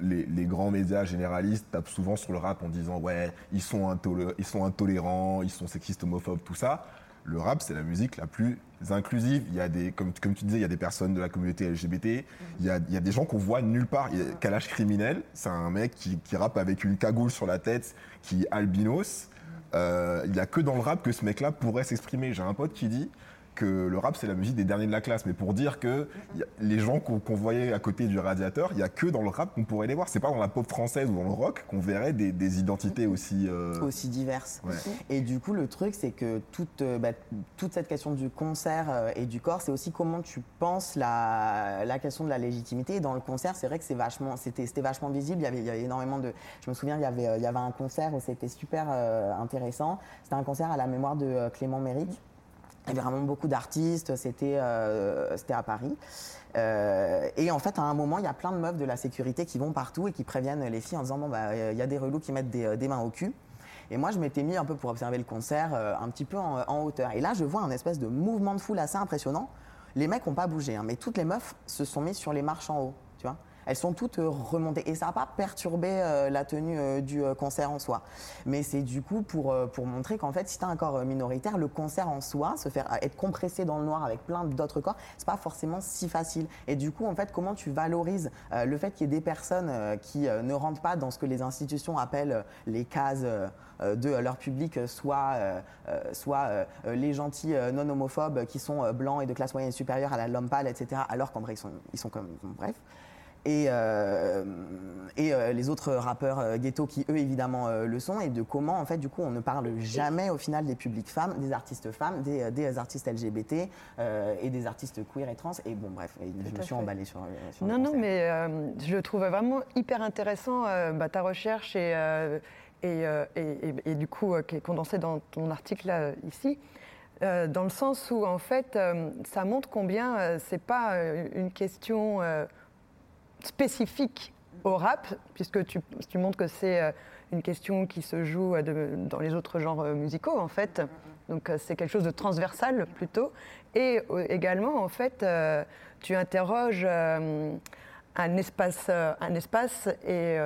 les, les, grands médias généralistes tapent souvent sur le rap en disant ouais, ils sont, ils sont intolérants, ils sont sexistes, homophobes, tout ça le rap, c'est la musique la plus inclusive. Il y a des, comme, comme tu disais, il y a des personnes de la communauté LGBT. Il y a, il y a des gens qu'on voit nulle part. Kalash Criminel, c'est un mec qui, qui, rappe avec une cagoule sur la tête, qui est albinos. Euh, il n'y a que dans le rap que ce mec-là pourrait s'exprimer. J'ai un pote qui dit que le rap c'est la musique des derniers de la classe, mais pour dire que les gens qu'on voyait à côté du radiateur, il n'y a que dans le rap qu'on pourrait les voir. C'est pas dans la pop française ou dans le rock qu'on verrait des, identités aussi euh, aussi diverses. Et du coup, le truc c'est que toute bah, toute cette question du concert et du corps, c'est aussi comment tu penses la, la question de la légitimité. Et dans le concert, c'est vrai que c'est vachement c'était vachement visible. Il y avait il y avait énormément de. Je me souviens, il y avait il y avait un concert où c'était super intéressant. C'était un concert à la mémoire de Clément Méric. Il y avait vraiment beaucoup d'artistes, c'était euh, à Paris. Euh, et en fait, à un moment, il y a plein de meufs de la sécurité qui vont partout et qui préviennent les filles en disant Bon, bah, il y a des relous qui mettent des, des, mains au cul. Et moi, je m'étais mis un peu pour observer le concert, euh, un petit peu en, hauteur. Et là, je vois un espèce de mouvement de foule assez impressionnant. Les mecs n'ont pas bougé, hein, mais toutes les meufs se sont mises sur les marches en haut, tu vois elles sont toutes euh, remontées. Et ça n'a pas perturbé euh, la tenue euh, du concert en soi. Mais c'est du coup pour, pour montrer qu'en fait, si tu as un corps minoritaire, le concert en soi, se faire être compressé dans le noir avec plein d'autres corps, c'est pas forcément si facile. Et du coup, en fait, comment tu valorises le fait qu'il y ait des personnes qui ne rentrent pas dans ce que les institutions appellent les cases de leur public, soit, soit les gentils non homophobes qui sont blancs et de classe moyenne supérieure à la l'homme pâle, etc., alors qu'en vrai, ils sont, ils sont comme. Bref et, euh, et euh, les autres rappeurs euh, ghetto qui eux évidemment le sont et de comment en fait du coup on ne parle jamais au final des publics femmes, des artistes femmes, des, des artistes LGBT et des artistes queer et trans et bon bref je me suis emballée sur, sur non non mais je trouve vraiment hyper intéressant bah, ta recherche et, et, et, et, du coup qui est condensée dans ton article là, ici. dans le sens où en fait ça montre combien c'est pas une question spécifique au rap, puisque tu, montres que c'est euh, une question qui se joue euh, dans les autres genres euh, musicaux, en fait. Donc c'est quelque chose de transversal plutôt. Et également, en fait, tu interroges un espace, un espace et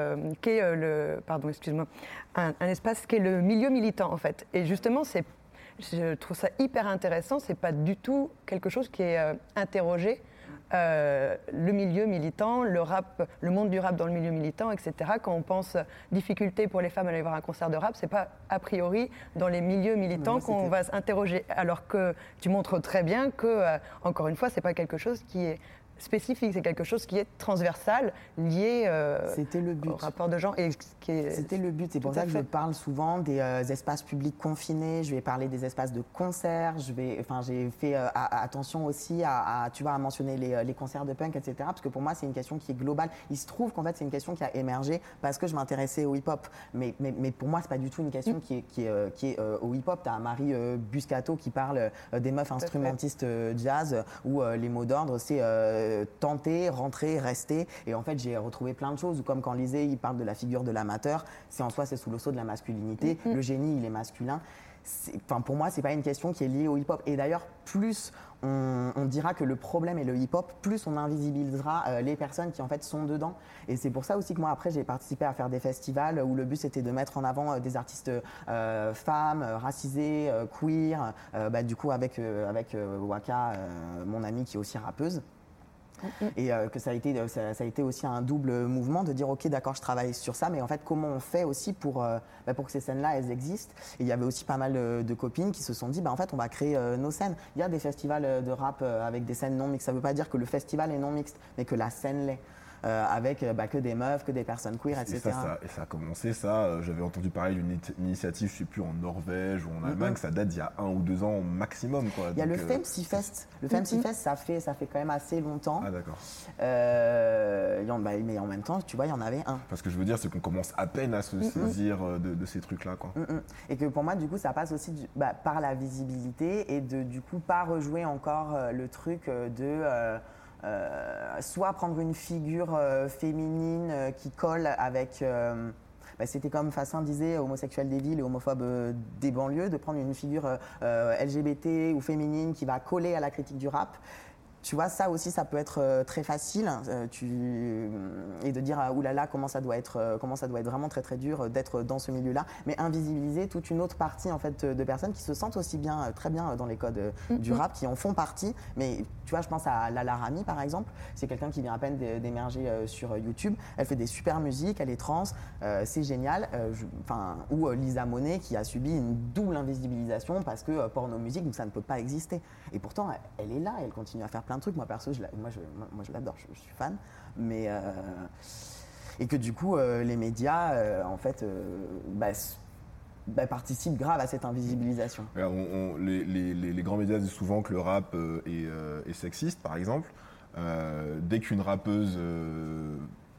qui est le, pardon, excuse-moi, un, espace qui est le milieu militant, en fait. Et justement, c'est, je trouve ça hyper intéressant. C'est pas du tout quelque chose qui est interrogé euh, le milieu militant, le rap, le monde du rap dans le milieu militant, etc. Quand on pense difficulté pour les femmes à aller voir un concert de rap, c'est pas a priori dans les milieux militants qu'on va s'interroger. Alors que tu montres très bien que, euh, encore une fois, c'est pas quelque chose qui est spécifique, c'est quelque chose qui est transversal, lié euh, le but. au rapport de genre. C'était le but, c'est pour ça que je parle souvent des euh, espaces publics confinés, je vais parler des espaces de concert, je vais, enfin, j'ai fait euh, attention aussi à, tu vois, à mentionner les, les, concerts de punk, etc. Parce que pour moi, c'est une question qui est globale. Il se trouve qu'en fait, c'est une question qui a émergé parce que je m'intéressais au hip-hop. Mais, mais, mais, pour moi, c'est pas du tout une question qui est, qui est, qui est au hip-hop. Tu as Marie Buscato qui parle des meufs instrumentistes jazz, où les mots d'ordre, c'est euh, tenter, rentrer, rester. Et en fait, j'ai retrouvé plein de choses, comme quand Lisée, il parle de la figure de l'amateur, c'est en soi, c'est sous le sceau de la masculinité. Mm-hmm. Le génie, il est masculin. Enfin, pour moi, c'est pas une question qui est liée au hip-hop. Et d'ailleurs, plus on, dira que le problème est le hip-hop, plus on invisibilisera euh, les personnes qui en fait sont dedans. Et c'est pour ça aussi que moi après j'ai participé à faire des festivals où le but c'était de mettre en avant euh, des artistes femmes, racisées, queer. Bah, du coup avec avec Waka, mon amie qui est aussi rappeuse. Et euh, que ça a, été, euh, ça, a été aussi un double mouvement de dire ok d'accord je travaille sur ça mais en fait comment on fait aussi pour, euh, bah, pour que ces scènes là elles existent? Et il y avait aussi pas mal de copines qui se sont dit bah, en fait on va créer nos scènes. Il y a des festivals de rap avec des scènes non mixtes. Ça veut pas dire que le festival est non mixte mais que la scène l'est euh, avec euh, bah, que des meufs, que des personnes queer, etc. Et ça, et ça a commencé, ça. Euh, j'avais entendu parler d'une initiative, je ne sais plus, en Norvège ou en Allemagne, que ça date d'il y a un ou deux ans maximum. Quoi. Il y a le Femsi Fest. Le Femsi Fest, ça fait, ça fait quand même assez longtemps. Ah, d'accord. Bah, mais en même temps, tu vois, il y en avait un. Parce que je veux dire, c'est qu'on commence à peine à se saisir de, ces trucs-là. Quoi. Et que pour moi, du coup, ça passe aussi bah, par la visibilité et de, du coup, pas rejouer encore le truc de. Euh, soit prendre une figure euh, féminine euh, qui colle avec bah, c'était comme Fassin disait, homosexuel des villes et homophobe des banlieues, de prendre une figure LGBT ou féminine qui va coller à la critique du rap tu vois, ça aussi, ça peut être très facile. tu, et de dire, ah, oulala, comment ça doit être, comment ça doit être vraiment très très dur d'être dans ce milieu-là. Mais invisibiliser toute une autre partie en fait de personnes qui se sentent aussi bien, très bien dans les codes du rap, qui en font partie. Mais tu vois, je pense à Lala Rami par exemple. C'est quelqu'un qui vient à peine d'émerger sur YouTube. Elle fait des super musiques, elle est trans, c'est génial. Enfin, ou Lisa Monet qui a subi une double invisibilisation parce que porno musique, donc ça ne peut pas exister. Et pourtant, elle est là, elle continue à faire plein de trucs. Moi, perso, je moi, je, moi, je l'adore, je, suis fan. Mais. Euh, et que du coup, euh, les médias, euh, en fait, bah, bah, participent grave à cette invisibilisation. les, grands médias disent souvent que le rap est, sexiste, par exemple. dès qu'une rappeuse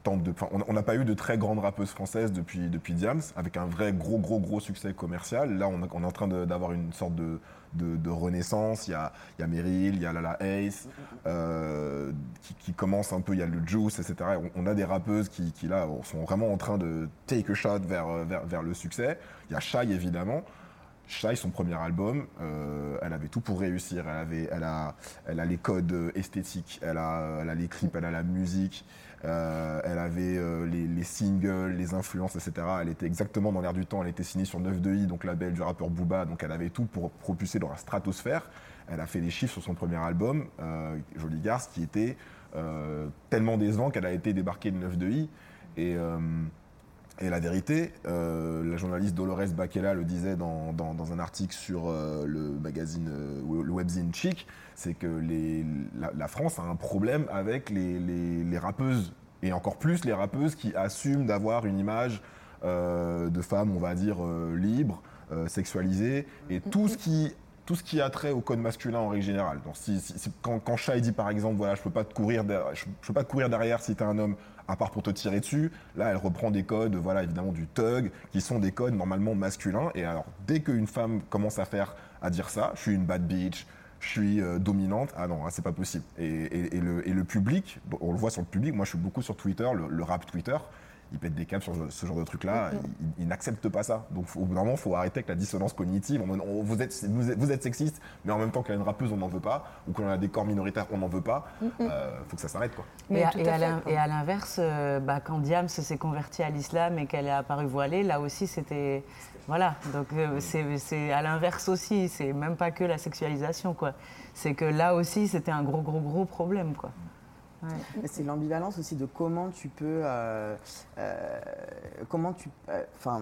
tente de. on n'a pas eu de très grande rappeuse française depuis, depuis Diams, avec un vrai gros, gros, gros succès commercial. Là, on est en train d'avoir une sorte de, de, renaissance. Il y, a, y a Meryl, il y a Lala Ace, euh, qui, commence un peu, il y a le Juice, etc. On, a des rappeuses qui, là, sont vraiment en train de take a shot vers, vers, vers le succès. Il y a Shai, évidemment. Shai, son premier album, euh, elle avait tout pour réussir. Elle, avait, elle, a, elle a les codes esthétiques, elle a, elle a les clips, elle a la musique. Euh, elle avait euh, les, singles, les influences, etc. Elle était exactement dans l'air du temps. Elle était signée sur 9 I, donc label du rappeur Booba. Donc elle avait tout pour propulser dans la stratosphère. Elle a fait des chiffres sur son premier album, euh, Jolie Garce, qui était tellement décevant qu'elle a été débarquée de 9 I. Et, et la vérité, la journaliste Dolores Baquela le disait dans, un article sur le magazine, le webzine Chic, c'est que la, France a un problème avec les, rappeuses, et encore plus les rappeuses qui assument d'avoir une image euh, de femme, on va dire, euh, libre, euh, sexualisée, et tout ce qui tout ce qui a trait au code masculin en règle générale. Donc, si, quand, quand Shai dit par exemple, voilà, je peux pas te courir, je, peux pas te courir derrière si tu es un homme, à part pour te tirer dessus. Là, elle reprend des codes, voilà, évidemment du thug, qui sont des codes normalement masculins. Et alors, dès qu'une femme commence à faire, à dire ça, je suis une bad bitch, je suis euh, dominante. Ah non, c'est pas possible. Et, le, et, le, public, on le voit sur le public, moi je suis beaucoup sur Twitter, le, rap Twitter, ils pètent des câbles sur ce genre de truc-là, ils, n'acceptent pas ça. Donc au bout d'un moment, il faut arrêter avec la dissonance cognitive. vous, êtes, vous, êtes, sexiste, mais en même temps qu'il y a une rappeuse, on n'en veut pas, ou qu'on a des corps minoritaires, on n'en veut pas. Il euh, faut que ça s'arrête. Quoi. et, à, l'inverse, euh, bah, quand Diams s'est convertie à l'islam et qu'elle est apparue voilée, là aussi c'était voilà, donc euh, c'est à l'inverse aussi, c'est même pas que la sexualisation, quoi. C'est que là aussi, c'était un gros, gros, gros problème, quoi. C'est l'ambivalence aussi de comment tu peux, euh, euh, comment tu, enfin,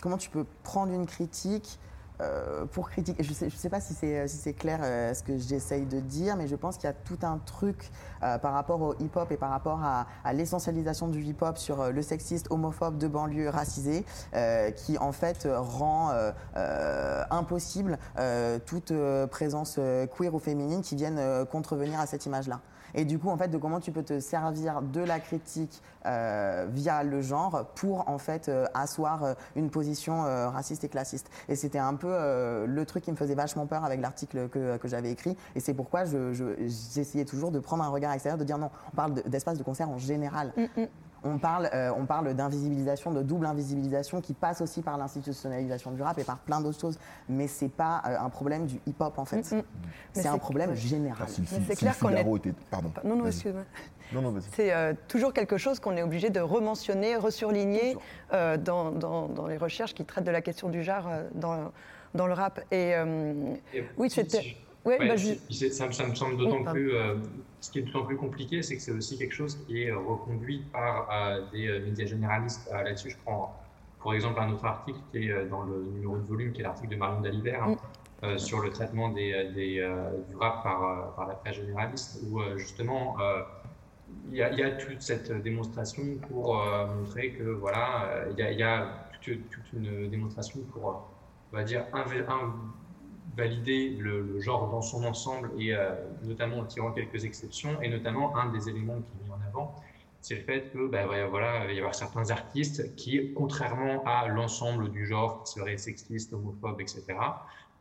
comment tu peux prendre une critique euh, pour critiquer, je ne sais, pas si c'est clair euh, ce que j'essaye de dire, mais je pense qu'il y a tout un truc euh, par rapport au hip-hop et par rapport à, l'essentialisation du hip-hop sur le sexiste, homophobe de banlieue racisée, qui en fait rend impossible toute présence queer ou féminine qui vienne contrevenir à cette image-là. Et du coup, en fait, de comment tu peux te servir de la critique euh, via le genre pour en fait euh, asseoir euh, une position raciste et classiste. Et c'était un peu le truc qui me faisait vachement peur avec l'article que, que j'avais écrit. Et c'est pourquoi j'essayais je, toujours de prendre un regard extérieur, de dire non, on parle d'espace de, concert en général. Mm, mm on parle, euh, on parle d'invisibilisation, de double invisibilisation qui passe aussi par l'institutionnalisation du rap et par plein d'autres choses. Mais c'est pas euh, un problème du hip-hop en fait. Mm, mm. C'est un problème général. c'est clair qu'on est. Pardon. Non, non, excuse-moi. c'est euh, toujours quelque chose qu'on est obligé de rementionner, resurligner dans, dans, les recherches qui traitent de la question du genre dans, dans le rap. Et, oui, c'était. Oui, bah, ça, me semble d'autant plus ce qui est d'autant plus compliqué, c'est que c'est aussi quelque chose qui est reconduit par euh, des euh, médias généralistes. Euh, là-dessus, je prends pour exemple un autre article qui est dans le numéro de volume, qui est l'article de Marion Dalibert, mm. sur le traitement des, du rap par, par, la presse généraliste, où justement il y, a toute cette démonstration pour montrer que voilà, il y, a, toute, une démonstration pour, on va dire, un, un valider le, genre dans son ensemble et euh, notamment en tirant quelques exceptions et notamment un des éléments qui est mis en avant c'est le fait que ben, voilà, il va y avoir certains artistes qui, contrairement à l'ensemble du genre qui serait sexiste, homophobe, etc.,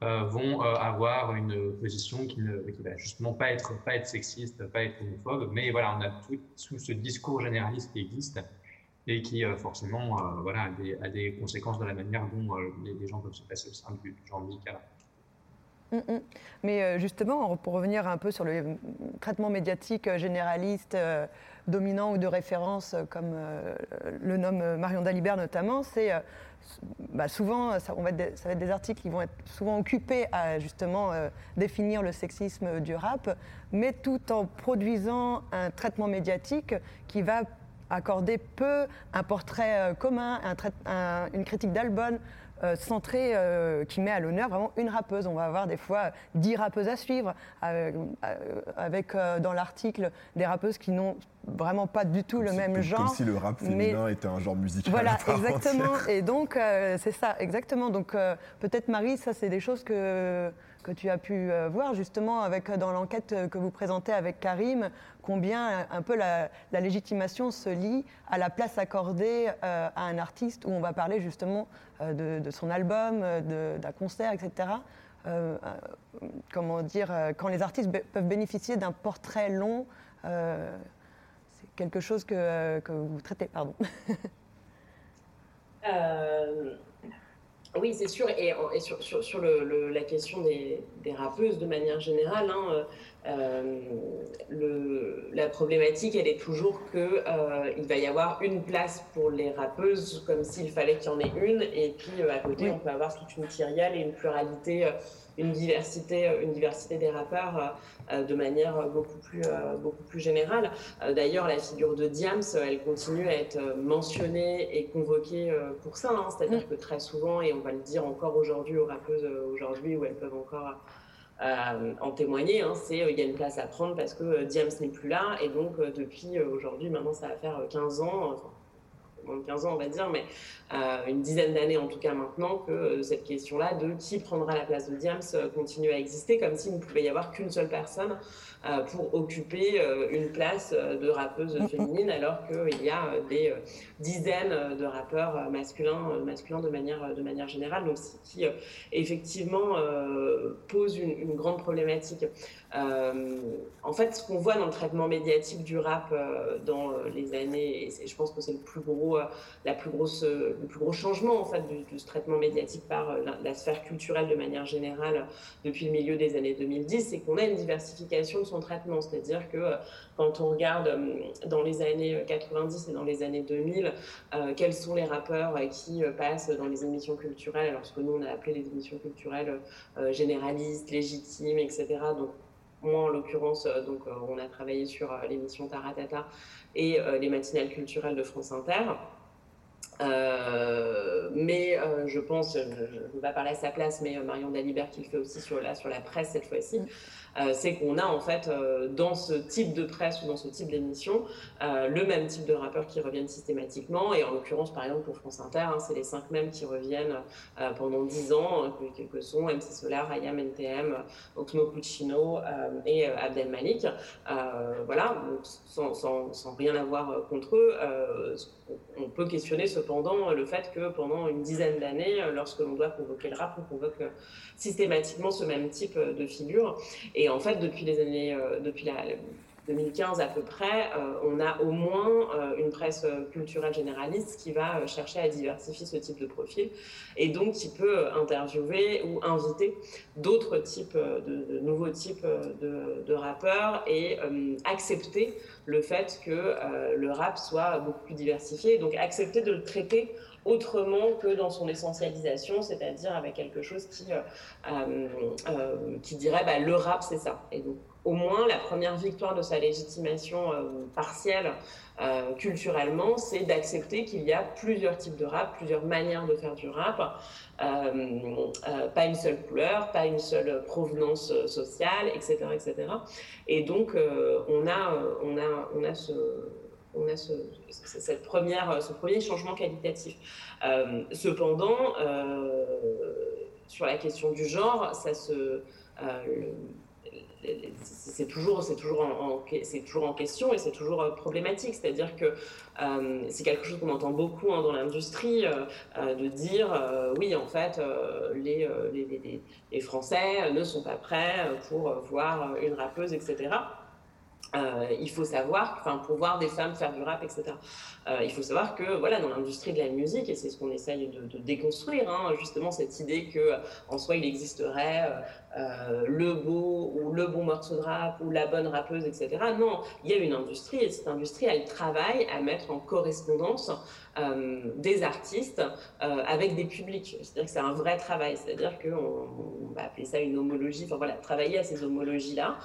euh, vont euh, avoir une position qui ne va justement pas être, pas être sexiste, pas être homophobe, mais voilà, on a tout, ce discours généraliste qui existe et qui forcément voilà, a des, conséquences de la manière dont les, gens peuvent se passer au sein du, du genre musical. Mm, mm. Mais justement, pour revenir un peu sur le traitement médiatique généraliste, dominant ou de référence, comme le nomme Marion Dalibert notamment, c'est bah, souvent, ça, va être des, articles qui vont être souvent occupés à justement définir le sexisme du rap, mais tout en produisant un traitement médiatique qui va accorder peu un portrait euh, commun, une critique d'album euh, centrée euh, qui met à l'honneur vraiment une rappeuse. On va avoir des fois dix rappeuses à suivre, avec, dans l'article des rappeuses qui n'ont vraiment pas du tout le même genre. Comme si le rap féminin était un genre musical. Voilà, exactement. Et donc, c'est ça, exactement. Donc, peut-être Marie, ça, c'est des choses que que tu as pu euh, voir justement avec, euh, dans l'enquête euh, que vous présentez avec Karim, combien un peu la, légitimation se lie à la place accordée à un artiste où on va parler justement de, son album, d'un concert, etc. comment dire, quand les artistes peuvent bénéficier d'un portrait long, c'est quelque chose que, que, vous traitez. Pardon. Oui, c'est sûr. Et, sur, la question des, des, rappeuses de manière générale, hein, euh, le, la problématique, elle est toujours qu'il euh, va y avoir une place pour les rappeuses, comme s'il fallait qu'il y en ait une. Et puis euh, à côté, on peut avoir toute une kyrielle et une pluralité une diversité, euh, une diversité des rappeurs euh, euh, de manière beaucoup plus, beaucoup plus générale. D'ailleurs, la figure de Diams, elle continue à être mentionnée et convoquée pour ça. Hein. C'est-à-dire mm. que très souvent, et on va le dire encore aujourd'hui aux rappeuses aujourd'hui, où elles peuvent encore en témoigner, hein, c'est il y a une place à prendre parce que Diams n'est plus là. Et donc, depuis aujourd'hui, maintenant, ça va faire 15 ans, moins de 15 ans, on va dire, mais euh, une dizaine d'années en tout cas maintenant, que euh, cette question-là de qui prendra la place de Diams euh, continue à exister, comme s'il ne pouvait y avoir qu'une seule personne pour occuper une place de rappeuse féminine, alors qu'il y a des dizaines de rappeurs masculins, masculins de, manière, de manière générale, donc ce qui effectivement pose une, une, grande problématique. en fait, ce qu'on voit dans le traitement médiatique du rap dans les années, et je pense que c'est le plus gros, la plus grosse le plus gros changement en fait de, ce traitement médiatique par euh, la, sphère culturelle de manière générale depuis le milieu des années 2010, c'est qu'on a une diversification de son traitement. C'est-à-dire que euh, quand on regarde euh, dans les années 90 et dans les années 2000, quels sont les rappeurs qui passent dans les émissions culturelles, alors ce que nous on a appelé les émissions culturelles généralistes, légitimes, etc. Donc moi en l'occurrence, donc on a travaillé sur l'émission Taratata et les matinales culturelles de France Inter. Euh, mais euh, je pense, je ne vais pas parler à sa place, mais euh, Marion Dalibert qui le fait aussi sur, sur la presse cette fois-ci, mm. Euh, c'est qu'on a en fait euh, dans ce type de presse ou dans ce type d'émission euh, le même type de rappeurs qui reviennent systématiquement. Et en l'occurrence, par exemple, pour France Inter, hein, c'est les cinq mêmes qui reviennent pendant dix ans, que, sont MC Solar, Ayam NTM, Oxmo Puccino et Abdel Malik. voilà, sans, sans, sans, rien avoir contre eux, on peut questionner cependant le fait que pendant une dizaine d'années, lorsque l'on doit convoquer le rap, on convoque systématiquement ce même type de figure. En fait, depuis les années, euh, depuis la, 2015 à peu près, euh, on a au moins euh, une presse culturelle généraliste qui va chercher à diversifier ce type de profil et donc qui peut interviewer ou inviter d'autres types, de, nouveaux types de rappeurs et accepter le fait que le rap soit beaucoup plus diversifié, donc accepter de le traiter autrement que dans son essentialisation, c'est-à-dire avec quelque chose qui, euh, euh, euh, qui dirait bah, le rap, c'est ça. Et donc, au moins, la première victoire de sa légitimation partielle culturellement, c'est d'accepter qu'il y a plusieurs types de rap, plusieurs manières de faire du rap, pas une seule couleur, pas une seule provenance sociale, etc. etc. Et donc, on, a, on, a, on a ce on a ce, cette première, ce premier changement qualitatif. Euh, cependant, euh, sur la question du genre, ça euh, c'est toujours, c'est toujours, en, c'est toujours en question et c'est toujours problématique. C'est-à-dire que c'est quelque chose qu'on entend beaucoup hein, dans l'industrie, de dire oui, en fait, les, les, les, Français ne sont pas prêts pour voir une rappeuse, etc. euh, il faut savoir, enfin, pour voir des femmes faire du rap, etc. Euh, il faut savoir que, voilà, dans l'industrie de la musique, et c'est ce qu'on essaye de, déconstruire, hein, justement cette idée que, en soi, il existerait euh, le beau ou le bon morceau de rap ou la bonne rappeuse, etc. Non, il y a une industrie, et cette industrie, elle travaille à mettre en correspondance des artistes avec des publics. C'est-à-dire que c'est un vrai travail, c'est-à-dire qu'on on va appeler ça une homologie, enfin voilà, travailler à ces homologies-là,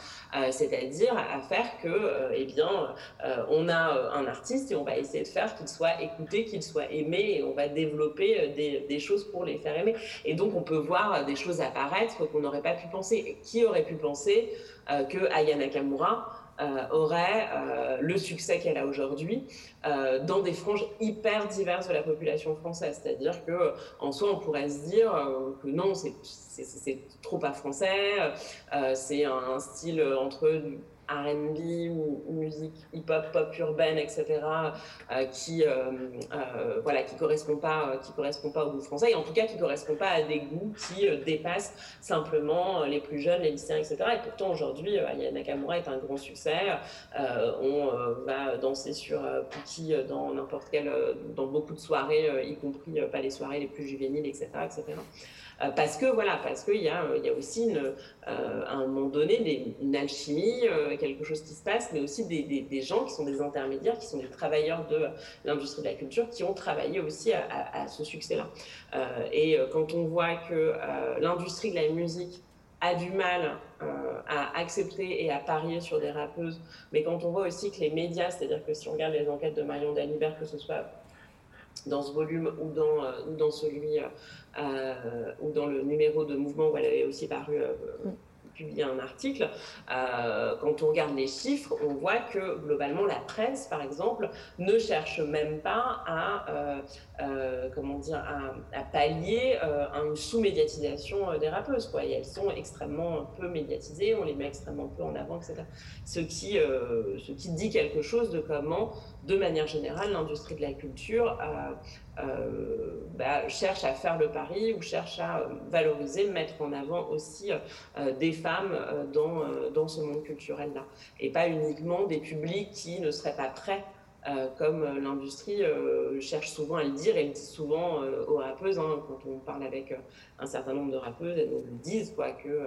c'est-à-dire à faire que, euh, eh bien, euh, on a euh, un artiste et on va essayer de faire qu'il soit écouté, qu'il soit aimé et on va développer des, choses pour les faire aimer. Et donc, on peut voir des choses apparaître qu'on n'aurait pas pu penser. Qui aurait pu penser que Aya Nakamura aurait le succès qu'elle a aujourd'hui dans des franges hyper diverses de la population française. C'est-à-dire que en soi, on pourrait se dire que non, c'est trop pas français, c'est un style entre R&B ou, musique hip-hop, pop urbaine, etc., euh, qui euh, euh, voilà, qui correspond pas, qui correspond pas au goût français, et en tout cas qui correspond pas à des goûts qui dépassent simplement les plus jeunes, les lycéens, etc. Et pourtant aujourd'hui, Aya Nakamura est un grand succès. on va danser sur Pookie dans n'importe quelle, dans beaucoup de soirées, y compris pas les soirées les plus juvéniles, etc., etc. Euh, parce que voilà, parce qu'il y, a, il y a aussi euh, à un moment donné une alchimie, euh, quelque chose qui se passe, mais aussi des, des, gens qui sont des intermédiaires, qui sont des travailleurs de l'industrie de la culture, qui ont travaillé aussi à, ce succès-là. et quand on voit que l'industrie de la musique a du mal à accepter et à parier sur des rappeuses, mais quand on voit aussi que les médias, c'est-à-dire que si on regarde les enquêtes de Marion Dalibert, que ce soit dans ce volume ou dans, ou dans celui euh, ou dans le numéro de mouvement où elle avait aussi paru euh, publié un article, euh, quand on regarde les chiffres, on voit que globalement la presse, par exemple, ne cherche même pas à, euh, euh, comment dire, à, pallier une sous-médiatisation des rappeuses. Quoi. Et elles sont extrêmement peu médiatisées, on les met extrêmement peu en avant, etc. Ce qui, ce qui dit quelque chose de comment, de manière générale, l'industrie de la culture bah, cherche à faire le pari ou cherche à valoriser, mettre en avant aussi des femmes euh, dans, euh, dans ce monde culturel-là. Et pas uniquement des publics qui ne seraient pas prêts euh, comme l'industrie cherche souvent à le dire, et le dit souvent aux rappeuses, hein, quand on parle avec un certain nombre de rappeuses, elles nous le disent, quoi, que,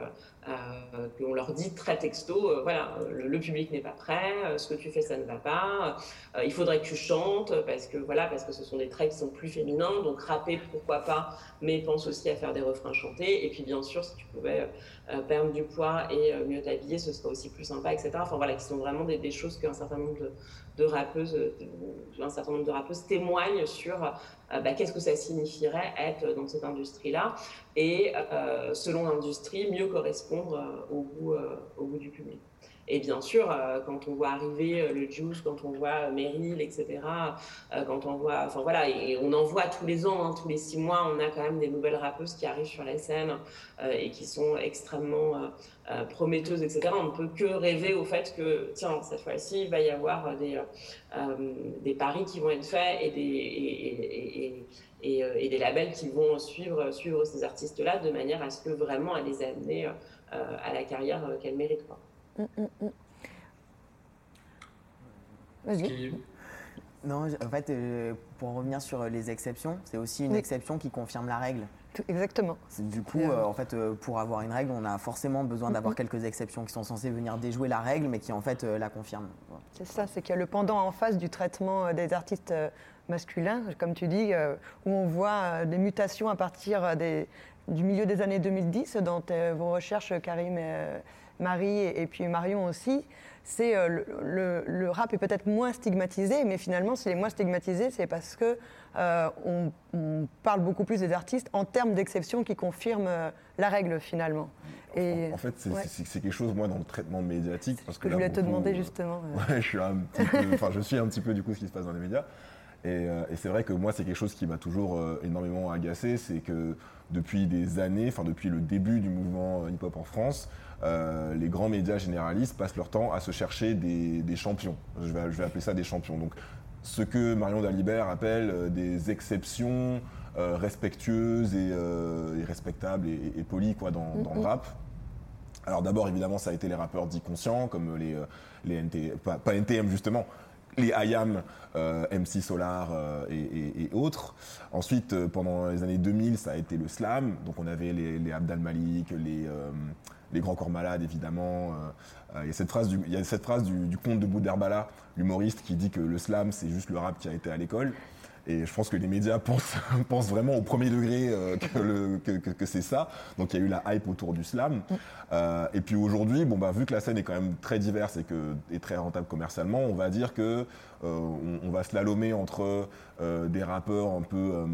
qu'on leur dit très texto, voilà, le, public n'est pas prêt, ce que tu fais, ça ne va pas, il faudrait que tu chantes, parce que, voilà, parce que ce sont des traits qui sont plus féminins, donc rapper, pourquoi pas, mais pense aussi à faire des refrains chantés, et puis bien sûr, si tu pouvais euh, perdre du poids et euh, mieux t'habiller, ce serait aussi plus sympa, etc. Enfin voilà, qui sont vraiment des, choses qu'un certain nombre de, rappeuses, euh, un certain nombre de rappeuses témoignent sur bah, qu'est-ce que ça signifierait être dans cette industrie-là et selon l'industrie mieux correspondre au goût du public. Et bien sûr, euh, quand on voit arriver euh, le Juice, quand on voit Meryl, etc., euh, quand on voit, enfin voilà, et on en voit tous les ans, hein, tous les six mois, on a quand même des nouvelles rappeuses qui arrivent sur la scène et qui sont extrêmement prometteuses, etc. On ne peut que rêver au fait que, tiens, cette fois-ci, il va y avoir des, paris qui vont être faits et des, labels qui vont suivre, ces artistes-là de manière à ce que vraiment à les amener à la carrière qu'elles méritent. Vas-y. Non, en fait, euh, pour revenir sur les exceptions, c'est aussi une exception qui confirme la règle. Exactement. Du coup, euh, en fait, euh, pour avoir une règle, on a forcément besoin d'avoir quelques exceptions qui sont censées venir déjouer la règle, mais qui en fait la confirment. C'est ça, c'est qu'il y a le pendant en face du traitement des artistes masculins, comme tu dis, où on voit des mutations à partir des, du milieu des années 2010 dans vos recherches, Karim. Et, Marie et, puis Marion aussi, c'est euh, le, rap est peut-être moins stigmatisé, mais finalement, s'il est moins stigmatisé, c'est parce que euh, on, parle beaucoup plus des artistes en termes d'exception qui confirment euh, la règle finalement. Et, en, fait, c'est quelque chose, moi, dans le traitement médiatique. Parce que je voulais te demander justement. Ouais, je suis un petit peu, enfin, je suis un petit peu du coup ce qui se passe dans les médias. Et, et c'est vrai que moi, c'est quelque chose qui m'a toujours énormément agacé, c'est que depuis des années, enfin depuis le début du mouvement hip-hop en France, euh, les grands médias généralistes passent leur temps à se chercher des, champions. Je vais, je vais, appeler ça des champions. Donc, ce que Marion Dalibert appelle euh, des exceptions euh, respectueuses et, respectables et, polies quoi, dans, le rap. Alors d'abord, évidemment, ça a été les rappeurs dits conscients, comme les, les NT, pas, NTM justement, les IAM, MC Solar et, autres. Ensuite, pendant les années 2000, ça a été le slam. Donc on avait les, les Abdal Malik, les, les Grands Corps Malades, évidemment. il y a cette phrase du, conte de Bouderbala, l'humoriste, qui dit que le slam, c'est juste le rap qui a été à l'école. Et je pense que les médias pensent, pensent vraiment au premier degré euh, que, c'est ça. Donc il y a eu la hype autour du slam. Mm. Euh, et puis aujourd'hui, bon, bah, vu que la scène est quand même très diverse et, que, très rentable commercialement, on va dire que euh, on, va slalomer entre des rappeurs un peu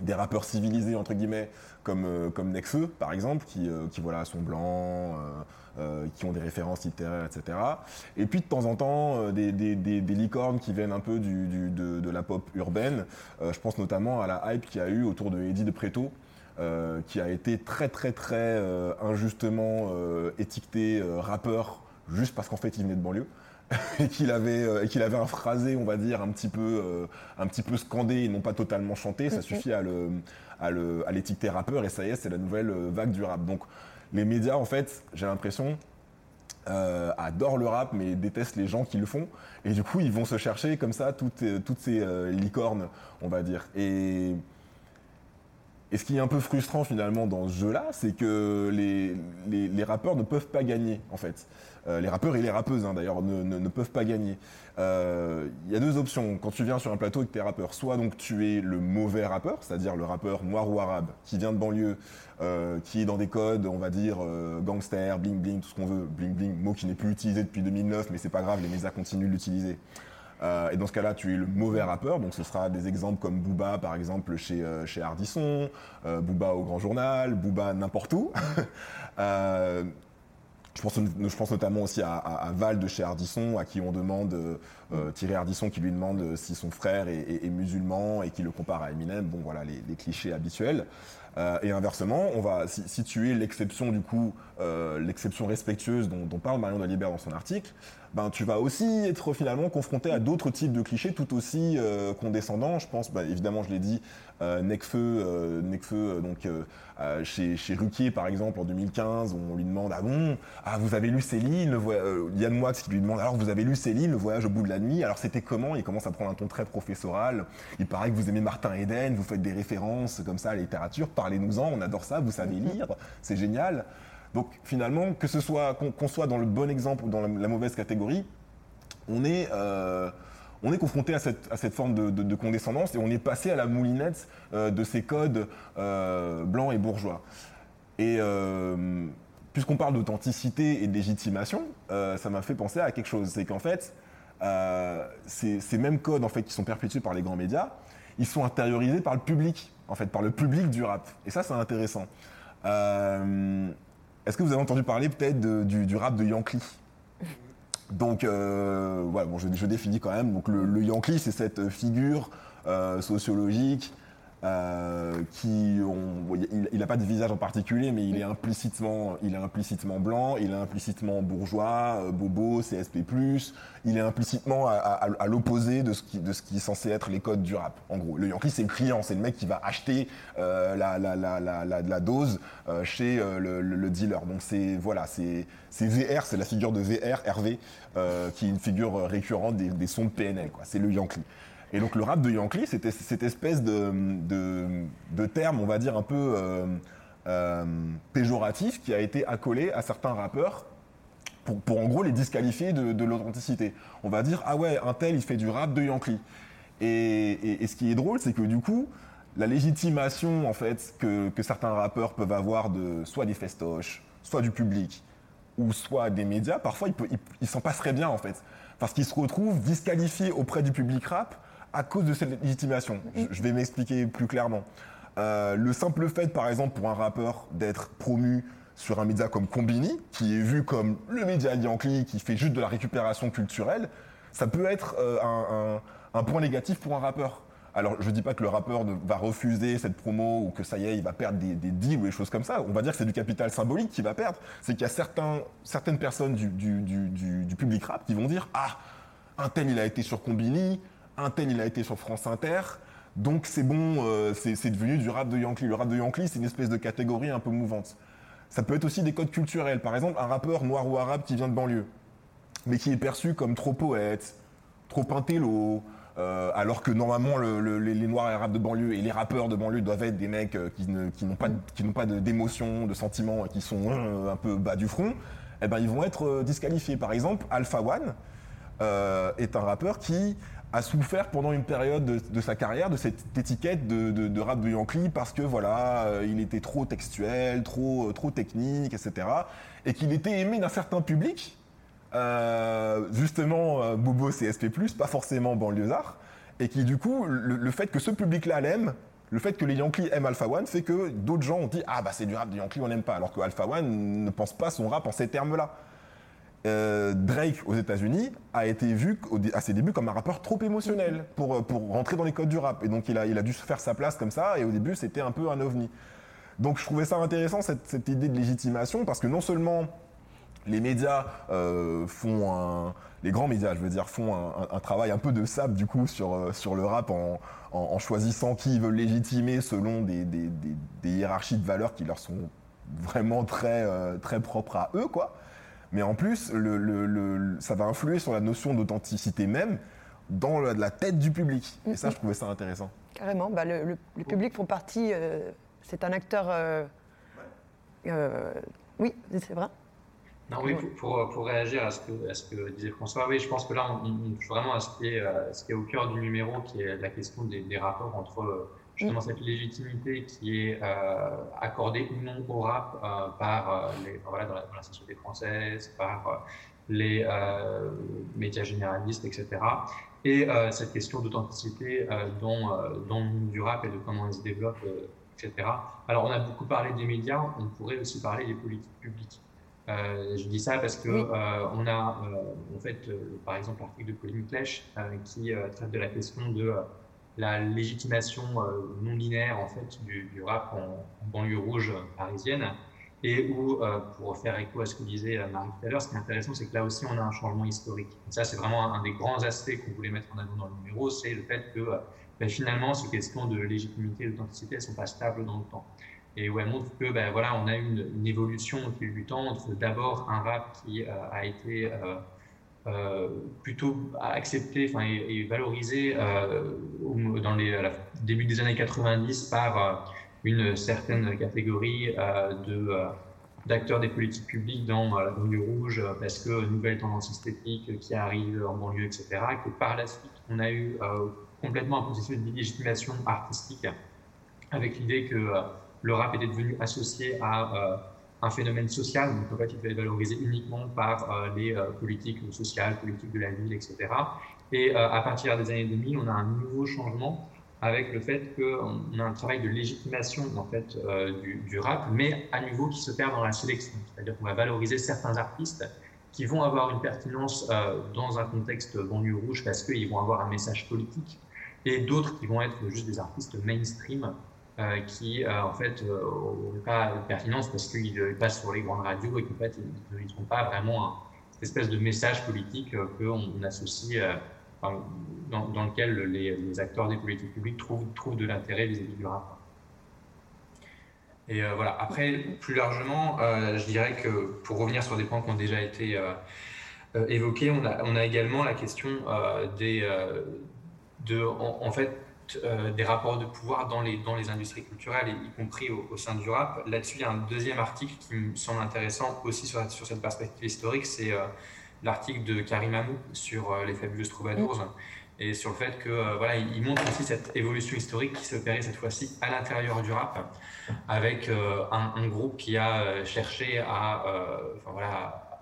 des rappeurs civilisés entre guillemets comme comme Nekfeu par exemple qui, qui voilà sont blancs euh, qui ont des références littéraires, etc. Et puis de temps en temps, euh, des, licornes qui viennent un peu de, la pop urbaine. Euh, je pense notamment à la hype qu'il y a eu autour de Eddie de Preto. qui a été très très très injustement étiqueté rappeur juste parce qu'en fait il venait de banlieue et qu'il avait qu'il avait un phrasé on va dire un petit peu un petit peu scandé et non pas totalement chanté ça suffit à le à l'étiqueter rappeur et ça y est c'est la nouvelle vague du rap donc les médias, en fait, j'ai l'impression, euh, adorent le rap mais détestent les gens qui le font. Et du coup, ils vont se chercher comme ça toutes, euh, toutes ces euh, licornes, on va dire. Et, ce qui est un peu frustrant finalement dans ce jeu-là, c'est que les, les, rappeurs ne peuvent pas gagner, en fait. Les rappeurs et les rappeuses, hein, d'ailleurs, ne, peuvent pas gagner. Il y a deux options quand tu viens sur un plateau et que tu es rappeur. Soit donc tu es le mauvais rappeur, c'est-à-dire le rappeur noir ou arabe, qui vient de banlieue, euh, qui est dans des codes, on va dire, euh, gangster, bling bling, tout ce qu'on veut. Bling bling, mot qui n'est plus utilisé depuis 2009, mais c'est pas grave, les médias continuent de l'utiliser. Euh, et dans ce cas-là, tu es le mauvais rappeur, donc ce sera des exemples comme Booba, par exemple, chez, chez Ardisson, Booba au Grand Journal, Booba n'importe où. Je pense, notamment aussi à, Val de chez Ardisson, à qui on demande, Thierry Ardisson qui lui demande si son frère est, musulman et qui le compare à Eminem. Bon, voilà, les, clichés habituels. Euh, et inversement, on va situer l'exception du coup, euh, l'exception respectueuse dont, parle Marion Dalibert dans son article. Ben, tu vas aussi être finalement confronté à d'autres types de clichés tout aussi euh, condescendants. Je pense, bah, évidemment, je l'ai dit, euh, Necfeu, euh, euh, donc chez, chez Ruquier par exemple en 2015, on lui demande ah bon, ah vous avez lu Céline, le Yann Moix qui lui demande alors vous avez lu Céline, le voyage au bout de la nuit, alors c'était comment? Il commence à prendre un ton très professoral. Il paraît que vous aimez Martin Eden, vous faites des références comme ça à la littérature, parlez-nous-en, on adore ça, vous savez lire, c'est génial. Donc finalement, que ce soit qu'on soit dans le bon exemple ou dans la, mauvaise catégorie, on est on est confronté à cette, forme de, condescendance et on est passé à la moulinette euh, de ces codes euh, blancs et bourgeois. Et euh, puisqu'on parle d'authenticité et de légitimation, ça m'a fait penser à quelque chose. C'est qu'en fait, ces, mêmes codes en fait, qui sont perpétués par les grands médias, ils sont intériorisés par le public, en fait, par le public du rap. Et ça, c'est intéressant. Est-ce que vous avez entendu parler peut-être du, du, rap de Yankee? Donc euh, voilà, bon, je, définis quand même. Donc le, Yankee, c'est cette figure euh, sociologique euh, qui, il n'a pas de visage en particulier, mais il est implicitement, il est implicitement blanc, il est implicitement bourgeois, euh, bobo, CSP+. Il est implicitement à, l'opposé de ce qui, de ce qui est censé être les codes du rap. En gros, le Yankee, c'est le client, c'est le mec qui va acheter euh, la, la, la, la, dose chez le, dealer. Donc c'est voilà, c'est VR, c'est la figure de VR, Hervé, qui est une figure récurrente des, des sons de PNL. C'est le Yankee. Et donc le rap de Yankee, c'était cette espèce de, de, terme, on va dire, un peu euh, euh, péjoratif qui a été accolé à certains rappeurs pour, pour en gros les disqualifier de, l'authenticité. On va dire, ah ouais, un tel, il fait du rap de Yankee. Et, ce qui est drôle, c'est que du coup, la légitimation en fait que, que, certains rappeurs peuvent avoir de soit des festoches, soit du public, ou soit des médias, parfois ils s'en passeraient bien en fait. Parce qu'ils se retrouvent disqualifiés auprès du public rap à cause de cette légitimation. Je, vais m'expliquer plus clairement. Euh, le simple fait, par exemple, pour un rappeur d'être promu sur un média comme Combini, qui est vu comme le média Yankee, qui fait juste de la récupération culturelle, ça peut être euh, un, point négatif pour un rappeur. Alors, je ne dis pas que le rappeur va refuser cette promo ou que ça y est, il va perdre des, deals ou des choses comme ça. On va dire que c'est du capital symbolique qu'il va perdre. C'est qu'il y a certains, certaines personnes du, du, public rap qui vont dire Ah, un tel, il a été sur Combini, un tel il a été sur France Inter, donc c'est bon, euh, c'est devenu du rap de Yankee. Le rap de Yankee, c'est une espèce de catégorie un peu mouvante. Ça peut être aussi des codes culturels. Par exemple, un rappeur noir ou arabe qui vient de banlieue, mais qui est perçu comme trop poète, trop intello, euh, alors que normalement les, noirs et arabes de banlieue et les rappeurs de banlieue doivent être des mecs euh, qui, n'ont pas, d'émotions, de sentiments, qui sont un peu bas du front, eh ben, ils vont être disqualifiés. Par exemple, Alpha One est un rappeur qui a souffert pendant une période de, sa carrière de cette étiquette de, rap de Yankee parce que voilà, euh, il était trop textuel, trop, trop technique, etc. Et qu'il était aimé d'un certain public, euh, justement euh, Bobo CSP+, pas forcément banlieusard, et qui du coup, le, fait que ce public-là l'aime, le fait que les Yankees aiment Alpha One fait que d'autres gens ont dit ah bah c'est du rap de Yankee on n'aime pas alors que Alpha One ne pense pas son rap en ces termes-là. Euh, Drake aux États-Unis a été vu à ses débuts comme un rappeur trop émotionnel pour, euh, pour rentrer dans les codes du rap. Et donc il a, il a dû faire sa place comme ça, et au début c'était un peu un ovni. Donc je trouvais ça intéressant cette, idée de légitimation, parce que non seulement les médias euh, font un, les grands médias, je veux dire, font un, travail un peu de sable du coup sur, sur le rap en, en, choisissant qui ils veulent légitimer selon des, des, des, hiérarchies de valeurs qui leur sont vraiment très, très propres à eux, quoi. Mais en plus, ça va influer sur la notion d'authenticité même dans la, tête du public. Et ça, je trouvais ça intéressant. Carrément. Bah, le, public font partie. Euh, c'est un acteur. Euh, euh, oui, c'est vrai. Non, oui, pour, pour, réagir à ce, que, à ce, que, disait François, oui, je pense que là, on, touche vraiment à ce qui, est, ce qui est au cœur du numéro, qui est la question des, des rapports entre justement cette légitimité qui est euh, accordée ou non au rap euh, par euh, les, voilà, dans, la, société française, par les médias généralistes, etc. Et cette question d'authenticité dans, dans, le monde du rap et de comment il se développe, etc. Alors on a beaucoup parlé des médias, on pourrait aussi parler des politiques publiques. je dis ça parce que on a en fait par exemple l'article de Pauline Clèche qui traite de la question de la légitimation euh, non linéaire en fait du, rap en, banlieue rouge parisienne et où, euh, pour faire écho à ce que disait euh, Marie tout à l'heure, ce qui est intéressant, c'est que là aussi, on a un changement historique. ça, c'est vraiment un, des grands aspects qu'on voulait mettre en avant dans le numéro, c'est le fait que ben, finalement, ces questions de légitimité et d'authenticité, elles ne sont pas stables dans le temps. Et où elles montrent que, ben, voilà, on a une, une évolution au fil du temps entre d'abord un rap qui a été plutôt accepté enfin, et, valorisé euh, dans les début des années 90 par euh, une certaine catégorie de d'acteurs des politiques publiques dans la banlieue rouge parce que nouvelle tendance esthétique qui arrive en banlieue, etc. Que par la suite, on a eu complètement un processus de légitimation artistique avec l'idée que le rap était devenu associé à un phénomène social, donc en fait, il devait être valorisé uniquement par euh, les euh, politiques sociales, politiques de la ville, etc. Et euh, à partir des années 2000, on a un nouveau changement avec le fait qu'on a un travail de légitimation en fait du, rap, mais à nouveau qui se perd dans la sélection. C'est-à-dire qu'on va valoriser certains artistes qui vont avoir une pertinence dans un contexte banlieue rouge parce qu'ils vont avoir un message politique, et d'autres qui vont être juste des artistes mainstream euh, qui euh, en fait n'ont euh, pas de pertinence parce qu'ils passent sur les grandes radios et qu'en fait ils ne sont pas vraiment cette espèce de message politique qu'on associe, dans, lequel les, acteurs des politiques publiques trouvent, de l'intérêt vis-à-vis du rap. Et voilà. Après, plus largement, je dirais que pour revenir sur des points qui ont déjà été évoqués, on a, on a, également la question des, de, en fait, euh, des rapports de pouvoir dans les, dans les industries culturelles, y compris au, sein du rap. Là-dessus, il y a un deuxième article qui me semble intéressant aussi sur, sur cette perspective historique, c'est euh, l'article de Karim Amou sur euh, les fabuleuses troubadours. Et sur le fait que voilà, il montre aussi cette évolution historique qui s'opérait cette fois-ci à l'intérieur du rap, avec un, groupe qui a cherché à, voilà,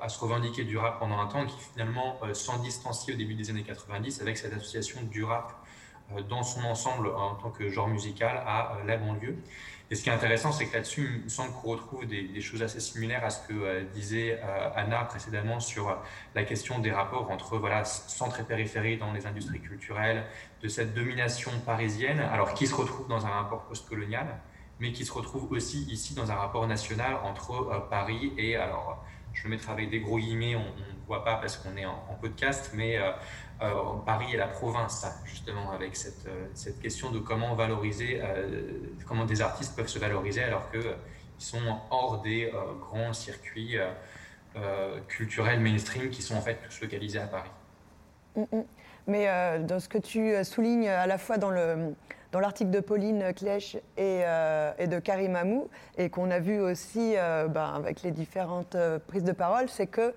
à, se revendiquer du rap pendant un temps, qui finalement s'en distancier au début des années 90 avec cette association du rap dans son ensemble en tant que genre musical à euh, la banlieue. Et ce qui est intéressant, c'est que là-dessus, il me semble qu'on retrouve des, choses assez similaires à ce que euh, disait Anna précédemment sur la question des rapports entre voilà, centre et périphérie dans les industries culturelles, de cette domination parisienne, alors qui se retrouve dans un rapport postcolonial, mais qui se retrouve aussi ici dans un rapport national entre Paris et, alors je le mettrai avec des gros guillemets, on ne voit pas parce qu'on est en, podcast, mais euh, Paris et la province, justement, avec cette, euh, cette question de comment valoriser, euh, comment des artistes peuvent se valoriser alors qu'ils sont hors des grands circuits culturels mainstream qui sont en fait tous localisés à Paris. Mm, mm. Mais dans ce que tu soulignes à la fois dans le dans l'article de Pauline Clèche et, et, de Karim Amou, et qu'on a vu aussi ben, avec les différentes prises de parole, c'est que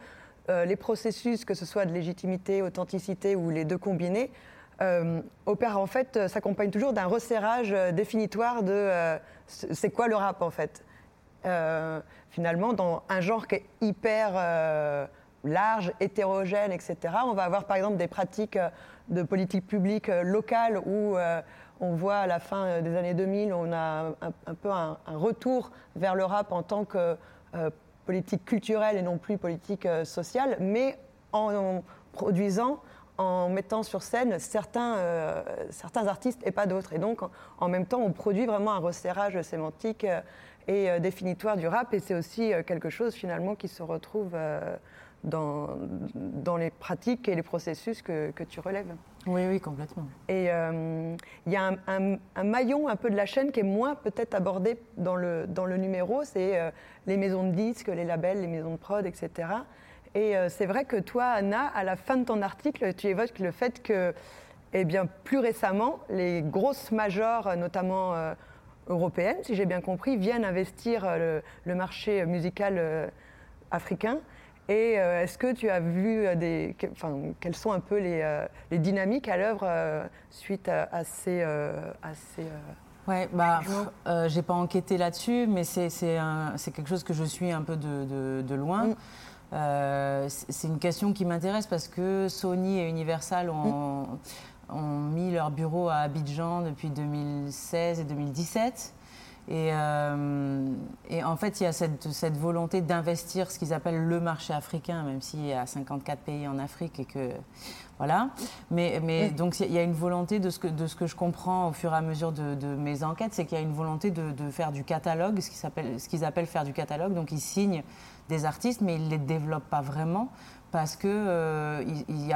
les processus, que ce soit de légitimité, authenticité ou les deux combinés, euh, en fait, euh, s'accompagne toujours d'un resserrage euh, définitoire de c'est quoi le rap en fait? finalement, dans un genre qui est hyper large, hétérogène, etc., on va avoir par exemple des pratiques de politique publique locale où on voit à la fin des années 2000, on a un, peu un, retour vers le rap en tant que politique culturelle et non plus politique sociale, mais en produisant en mettant sur scène certains, euh, certains artistes et pas d'autres. Et donc, en, même temps, on produit vraiment un resserrage sémantique euh, et euh, définitoire du rap. Et c'est aussi quelque chose, finalement, qui se retrouve dans, dans les pratiques et les processus que, que tu relèves. Oui, oui, complètement. Et il y a un, maillon un peu de la chaîne qui est moins peut-être abordé dans le, dans le numéro, c'est les maisons de disques, les labels, les maisons de prod, etc. Et euh, c'est vrai que toi, Anna, à la fin de ton article, tu évoques le fait que, eh bien, plus récemment, les grosses majors, notamment euh, européennes, si j'ai bien compris, viennent investir euh, le, marché musical africain. Et est-ce que tu as vu des, enfin, quelles sont un peu les, les dynamiques à l'œuvre suite à, ces, à ces Ouais, bah, j'ai pas enquêté là-dessus, mais c'est quelque chose que je suis un peu de, de, loin. Mm. Euh, c'est une question qui m'intéresse parce que Sony et Universal ont, mis leur bureau à Abidjan depuis 2016 et 2017. Euh, et, en fait, il y a cette, volonté d'investir ce qu'ils appellent le marché africain, même s'il y a 54 pays en Afrique et que. Voilà. Mais, donc, il y a une volonté de ce, que, de ce que je comprends au fur et à mesure de, mes enquêtes, c'est qu'il y a une volonté de, de faire du catalogue, ce qu'ils appellent faire du catalogue. Donc, ils signent des artistes, mais ils ne les développent pas vraiment parce qu'il euh, n'y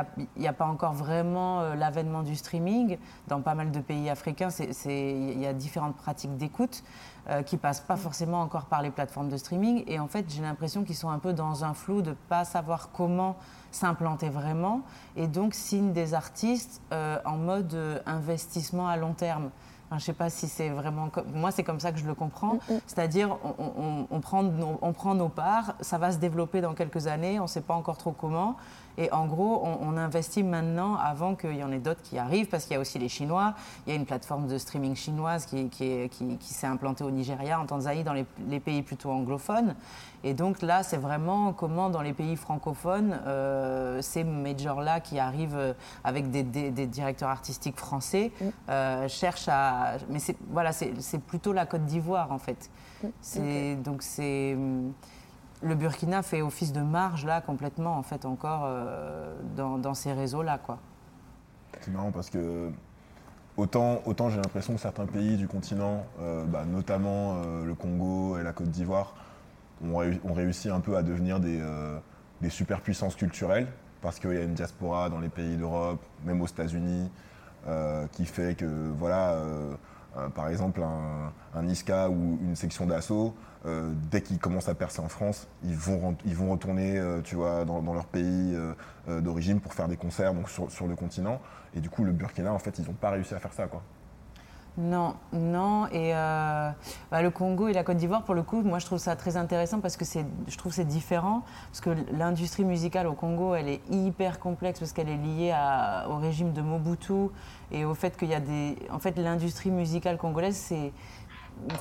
a, pas encore vraiment euh, l'avènement du streaming. Dans pas mal de pays africains, il y a différentes pratiques d'écoute euh, qui passent pas forcément encore par les plateformes de streaming. Et en fait, j'ai l'impression qu'ils sont un peu dans un flou de ne pas savoir comment s'implanter vraiment. Et donc, signent des artistes en mode investissement à long terme je ne sais pas si c'est vraiment. Moi, c'est comme ça que je le comprends. Mm, mm. C'est-à-dire, on, prend on prend nos parts, ça va se développer dans quelques années, on ne sait pas encore trop comment. Et en gros, on, investit maintenant avant qu'il y en ait d'autres qui arrivent, parce qu'il y a aussi les Chinois. Il y a une plateforme de streaming chinoise qui, qui, qui, s'est implantée au Nigeria, en Tanzanie, dans les, les pays plutôt anglophones. Et donc là, c'est vraiment comment dans les pays francophones, euh, ces majors-là qui arrivent euh, avec des, des, directeurs artistiques français mm. euh, cherchent à... Mais voilà, c'est plutôt la Côte d'Ivoire en fait. Mm. Donc c'est le Burkina fait office de marge là complètement en fait encore euh, dans, ces réseaux là quoi. C'est marrant parce que autant, autant j'ai l'impression que certains pays du continent, euh, bah, notamment euh, le Congo et la Côte d'Ivoire, ont, réussi un peu à devenir des, superpuissances culturelles parce qu'il y a une diaspora dans les pays d'Europe, même aux États-Unis, qui fait que voilà par exemple, un, un, ISCA ou une section d'assaut, euh, dès qu'ils commencent à percer en France, ils vont, ils vont retourner euh, tu vois, dans, leur pays d'origine pour faire des concerts donc sur, sur, le continent. Et du coup, le Burkina, en fait, ils n'ont pas réussi à faire ça. Quoi. Non, non. Et euh, bah, le Congo et la Côte d'Ivoire, pour le coup, moi je trouve ça très intéressant parce que je trouve c'est différent. Parce que l'industrie musicale au Congo, elle est hyper complexe parce qu'elle est liée au régime de Mobutu et au fait qu'il y a des. En fait, l'industrie musicale congolaise, c'est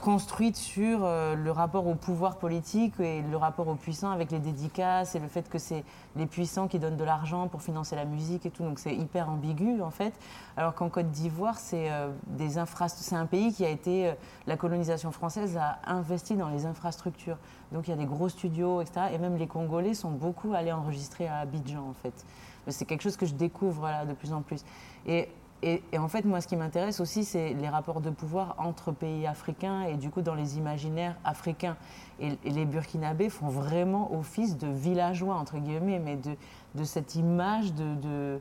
construite sur euh, le rapport au pouvoir politique et le rapport aux puissants avec les dédicaces et le fait que c'est les puissants qui donnent de l'argent pour financer la musique et tout. Donc c'est hyper ambigu en fait. Alors qu'en Côte d'Ivoire, c'est euh, des un pays qui a été. Euh, la colonisation française a investi dans les infrastructures. Donc il y a des gros studios, etc. Et même les Congolais sont beaucoup allés enregistrer à Abidjan en fait. C'est quelque chose que je découvre là, de plus en plus. Et et, en fait, moi, ce qui m'intéresse aussi, c'est les rapports de pouvoir entre pays africains et du coup dans les imaginaires africains. Et, les Burkinabés font vraiment office de villageois, entre guillemets, mais de, de cette image de,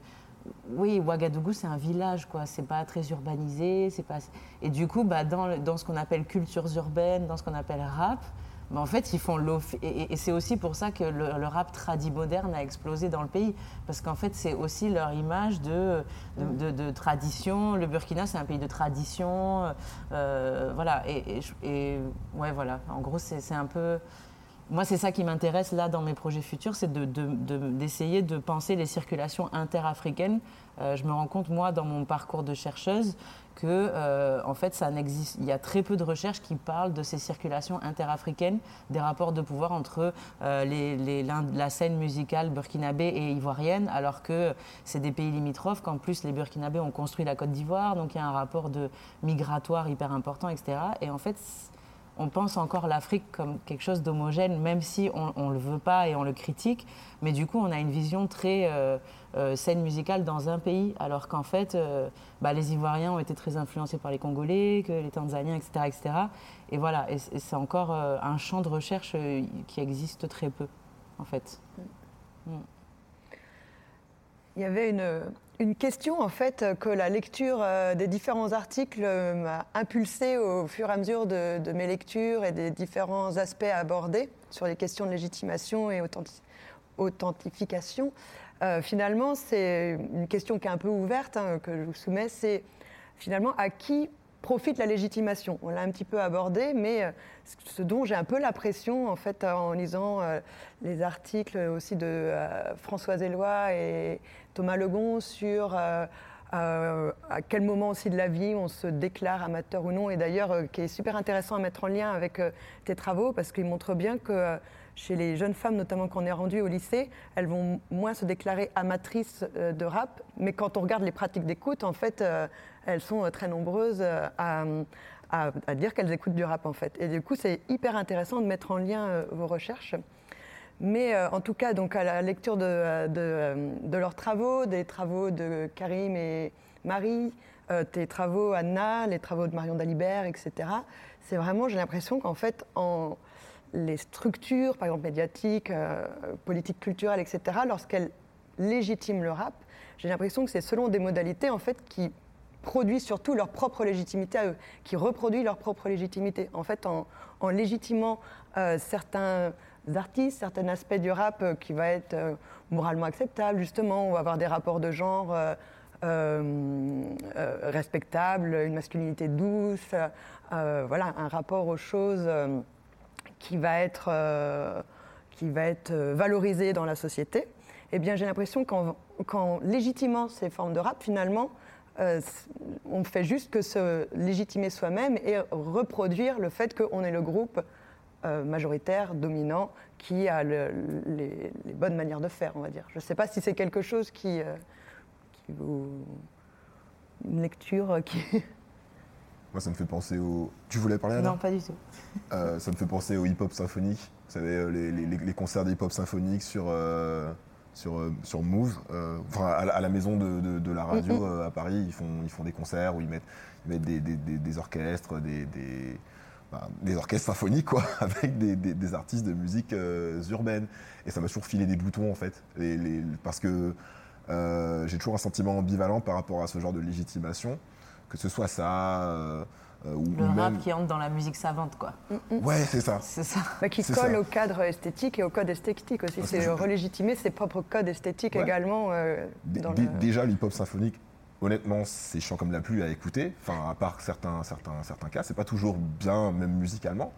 Oui, Ouagadougou, c'est un village, quoi. C'est pas très urbanisé. c'est pas... Et du coup, bah, dans, dans ce qu'on appelle cultures urbaines, dans ce qu'on appelle rap, mais en fait, ils font et, et c'est aussi pour ça que le, rap tradi moderne a explosé dans le pays, parce qu'en fait, c'est aussi leur image de de, tradition. Le Burkina, c'est un pays de tradition, euh, voilà. Et, et, ouais, voilà. En gros, c'est un peu moi, c'est ça qui m'intéresse là dans mes projets futurs, c'est d'essayer de, penser les circulations interafricaines. Euh, je me rends compte, moi, dans mon parcours de chercheuse, que euh, en fait, ça n'existe. Il y a très peu de recherches qui parlent de ces circulations interafricaines, des rapports de pouvoir entre euh, la scène musicale burkinabé et ivoirienne, alors que c'est des pays limitrophes. Qu'en plus, les Burkinabés ont construit la Côte d'Ivoire, donc il y a un rapport de migratoire hyper important, etc. Et en fait, on pense encore l'Afrique comme quelque chose d'homogène, même si on ne le veut pas et on le critique. Mais du coup, on a une vision très euh, euh, scène musicale dans un pays, alors qu'en fait, euh, bah, les Ivoiriens ont été très influencés par les Congolais, que les Tanzaniens, etc. etc. Et voilà, et, c'est encore un champ de recherche qui existe très peu, en fait. Mm. Il y avait une, une question en fait que la lecture euh, des différents articles m'a impulsé au fur et à mesure de, mes lectures et des différents aspects abordés sur les questions de légitimation et authentification. Euh, finalement, c'est une question qui est un peu ouverte hein, que je vous soumets, c'est finalement à qui profite la légitimation. On l'a un petit peu abordé, mais euh, ce dont j'ai un peu l'impression, en fait, en lisant les articles aussi de Françoise Éloi et Thomas Legon sur euh, euh, à quel moment aussi de la vie on se déclare amateur ou non, et d'ailleurs euh, qui est super intéressant à mettre en lien avec tes travaux, parce qu'il montre bien que chez les jeunes femmes, notamment quand on est rendu au lycée, elles vont moins se déclarer amatrices de rap, mais quand on regarde les pratiques d'écoute, en fait, elles sont très nombreuses à, dire qu'elles écoutent du rap, en fait. Et du coup, c'est hyper intéressant de mettre en lien vos recherches. Mais euh, en tout cas, donc à la lecture de, leurs travaux, des travaux de Karim et Marie, euh, tes travaux Anna, les travaux de Marion Dalibert, etc. C'est vraiment, j'ai l'impression qu'en fait, en les structures, par exemple médiatiques, euh, politiques, culturelles, etc., lorsqu'elles légitiment le rap, j'ai l'impression que c'est selon des modalités en fait qui produisent surtout leur propre légitimité à eux, qui reproduisent leur propre légitimité. En fait, en, légitimant certains artistes, certains aspects du rap euh, qui va être euh, moralement acceptable, justement. On avoir des rapports de genre euh, respectables, une masculinité douce, voilà, un rapport aux choses qui va être, qui va être valorisé dans la société. Eh bien, j'ai l'impression qu'en légitimant ces formes de rap, finalement, on fait juste que se légitimer soi-même et reproduire le fait qu'on est le groupe euh, majoritaire, dominant, qui a les, bonnes manières de faire, on va dire. Je ne sais pas si c'est quelque chose qui, euh, vous... Une lecture qui... Moi, ça me fait penser au... Tu voulais parler, Anna Non, pas du tout. Euh, ça me fait penser au hip-hop symphonique. Vous savez, les, concerts dhip hop symphonique sur... sur, sur Move, enfin, à, la maison de, la radio à Paris, ils font, ils font des concerts où ils mettent, mettent des, des, orchestres, des, des orchestres symphoniques, quoi, avec des, artistes de musique euh, urbaine. Et ça m'a toujours filé des boutons, en fait. parce que euh, j'ai toujours un sentiment ambivalent par rapport à ce genre de légitimation, que ce soit ça. Euh, ou, le rap qui entre dans la musique savante, quoi. Mm, mm. Ouais, c'est ça. C'est ça. Bah, qui colle au cadre esthétique et au code esthétique aussi. C'est relégitimer ses propres codes esthétiques également. Déjà, l'hip-hop symphonique honnêtement, c'est chiant comme la pluie à écouter. Enfin, à part certains, certains, certains cas, c'est pas toujours bien, même musicalement.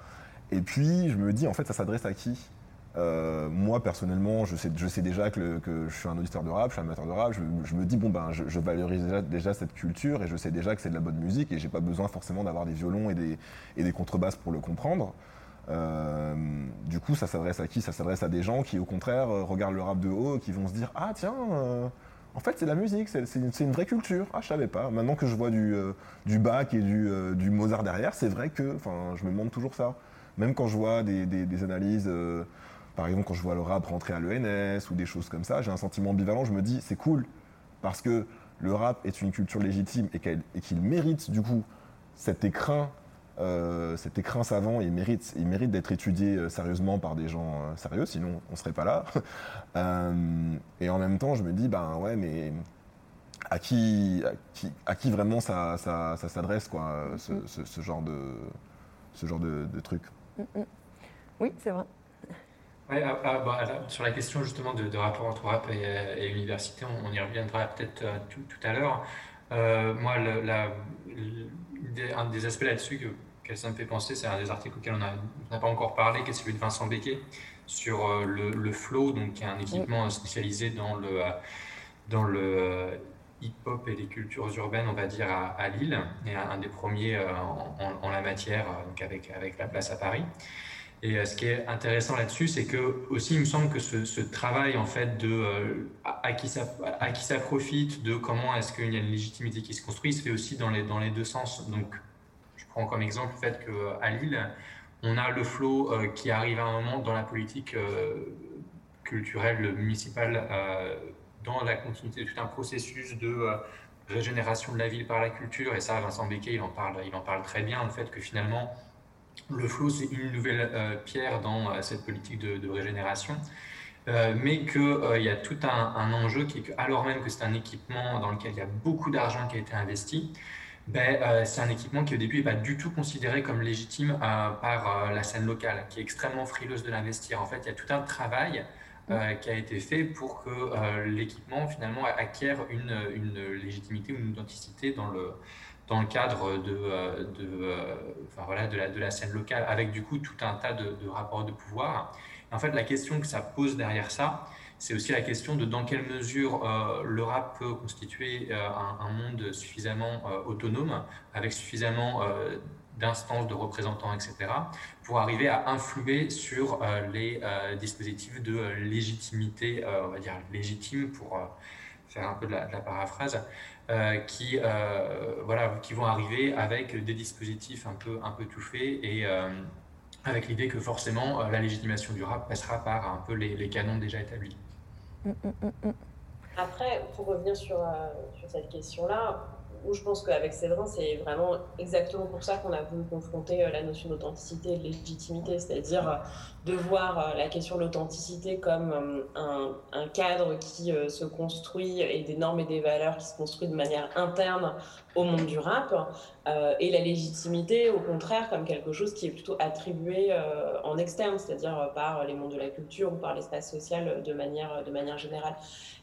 Et puis, je me dis, en fait, ça s'adresse à qui? Euh, moi personnellement, je sais, déjà que, je suis un auditeur de rap, je suis un amateur de rap. Je, me dis bon ben, je, valorise déjà, cette culture et je sais déjà que c'est de la bonne musique et j'ai pas besoin forcément d'avoir des violons et des, contrebasses pour le comprendre. Euh, du coup, ça s'adresse à qui? Ça s'adresse à des gens qui, au contraire, regardent le rap de haut, et qui vont se dire ah tiens. Euh, en fait, c'est la musique, c'est une, vraie culture. Ah, je savais pas. Maintenant que je vois du, euh, du Bach et euh, du, Mozart derrière, c'est vrai que, enfin, je me demande toujours ça. Même quand je vois des, analyses, euh, par exemple, quand je vois le rap rentrer à l'ENS ou des choses comme ça, j'ai un sentiment ambivalent. Je me dis, c'est cool parce que le rap est une culture légitime et qu'il mérite du coup cet écrin euh, cet écrin savant, il mérite, il mérite d'être étudié euh, sérieusement par des gens euh, sérieux, sinon on ne serait pas là. et en même temps, je me dis, ben ouais, mais à qui, à qui, vraiment ça, s'adresse, quoi, ce, genre de, ce genre de, truc? Mm, mm. Oui, c'est vrai. Ouais, ah, ah, bah, sur la question justement de, rapport entre rap et, université, on, y reviendra peut-être tout, tout, à l'heure. moi, la, un des aspects là-dessus que, ça me fait penser, c'est un des articles auxquels on n'a pas encore parlé, qui est celui de Vincent Becquet, sur euh, le, le, Flow, donc, qui est un équipement spécialisé dans le, euh, dans le euh, hip-hop et les cultures urbaines, on va dire, à, Lille, et un, des premiers en, la matière, donc avec, avec la place à Paris. Et ce qui est intéressant là-dessus, c'est que aussi il me semble que ce, travail en fait de à, qui ça à qui ça profite, de comment est-ce qu'il y a une légitimité qui se construit, se fait aussi dans les dans les deux sens. Donc je prends comme exemple le fait qu'à Lille, on a le flot euh, qui arrive à un moment dans la politique euh, culturelle municipale, euh, dans la continuité de tout un processus de régénération de la ville par la culture. Et ça, Vincent Becquet, il en parle, il en parle très bien, le fait que finalement, le flot, c'est une nouvelle pierre dans cette politique de, régénération. mais qu'il y a tout un, enjeu qui est que, alors même que c'est un équipement dans lequel il y a beaucoup d'argent qui a été investi, ben, euh, c'est un équipement qui au début n'est pas du tout considéré comme légitime euh, par euh, la scène locale, qui est extrêmement frileuse de l'investir. En fait, il y a tout un travail qui a été fait pour que l'équipement finalement acquiert une, une, légitimité ou une authenticité dans le, dans le cadre de, de, enfin, voilà, de, la, scène locale, avec du coup tout un tas de, rapports de pouvoir. en fait, la question que ça pose derrière ça, c'est aussi la question de dans quelle mesure euh, le rap peut constituer euh, un, monde suffisamment euh, autonome, avec suffisamment d'instances, de représentants, etc., pour arriver à influer sur les dispositifs de légitimité, on va dire légitime pour faire un peu de la, paraphrase, qui, voilà, qui vont arriver avec des dispositifs un peu, un peu tout faits et avec l'idée que forcément la légitimation du rap passera par un peu les canons déjà établis. Après, pour revenir sur, euh, sur cette question-là, où je pense qu'avec Séverin, c'est vraiment exactement pour ça qu'on a voulu confronter euh, la notion d'authenticité et de légitimité, c'est-à-dire euh, de voir la question de l'authenticité comme un, un, cadre qui se construit et des normes et des valeurs qui se construisent de manière interne au monde du rap, et la légitimité, au contraire, comme quelque chose qui est plutôt attribué en externe, c'est-à-dire par les mondes de la culture ou par l'espace social de manière, de manière générale.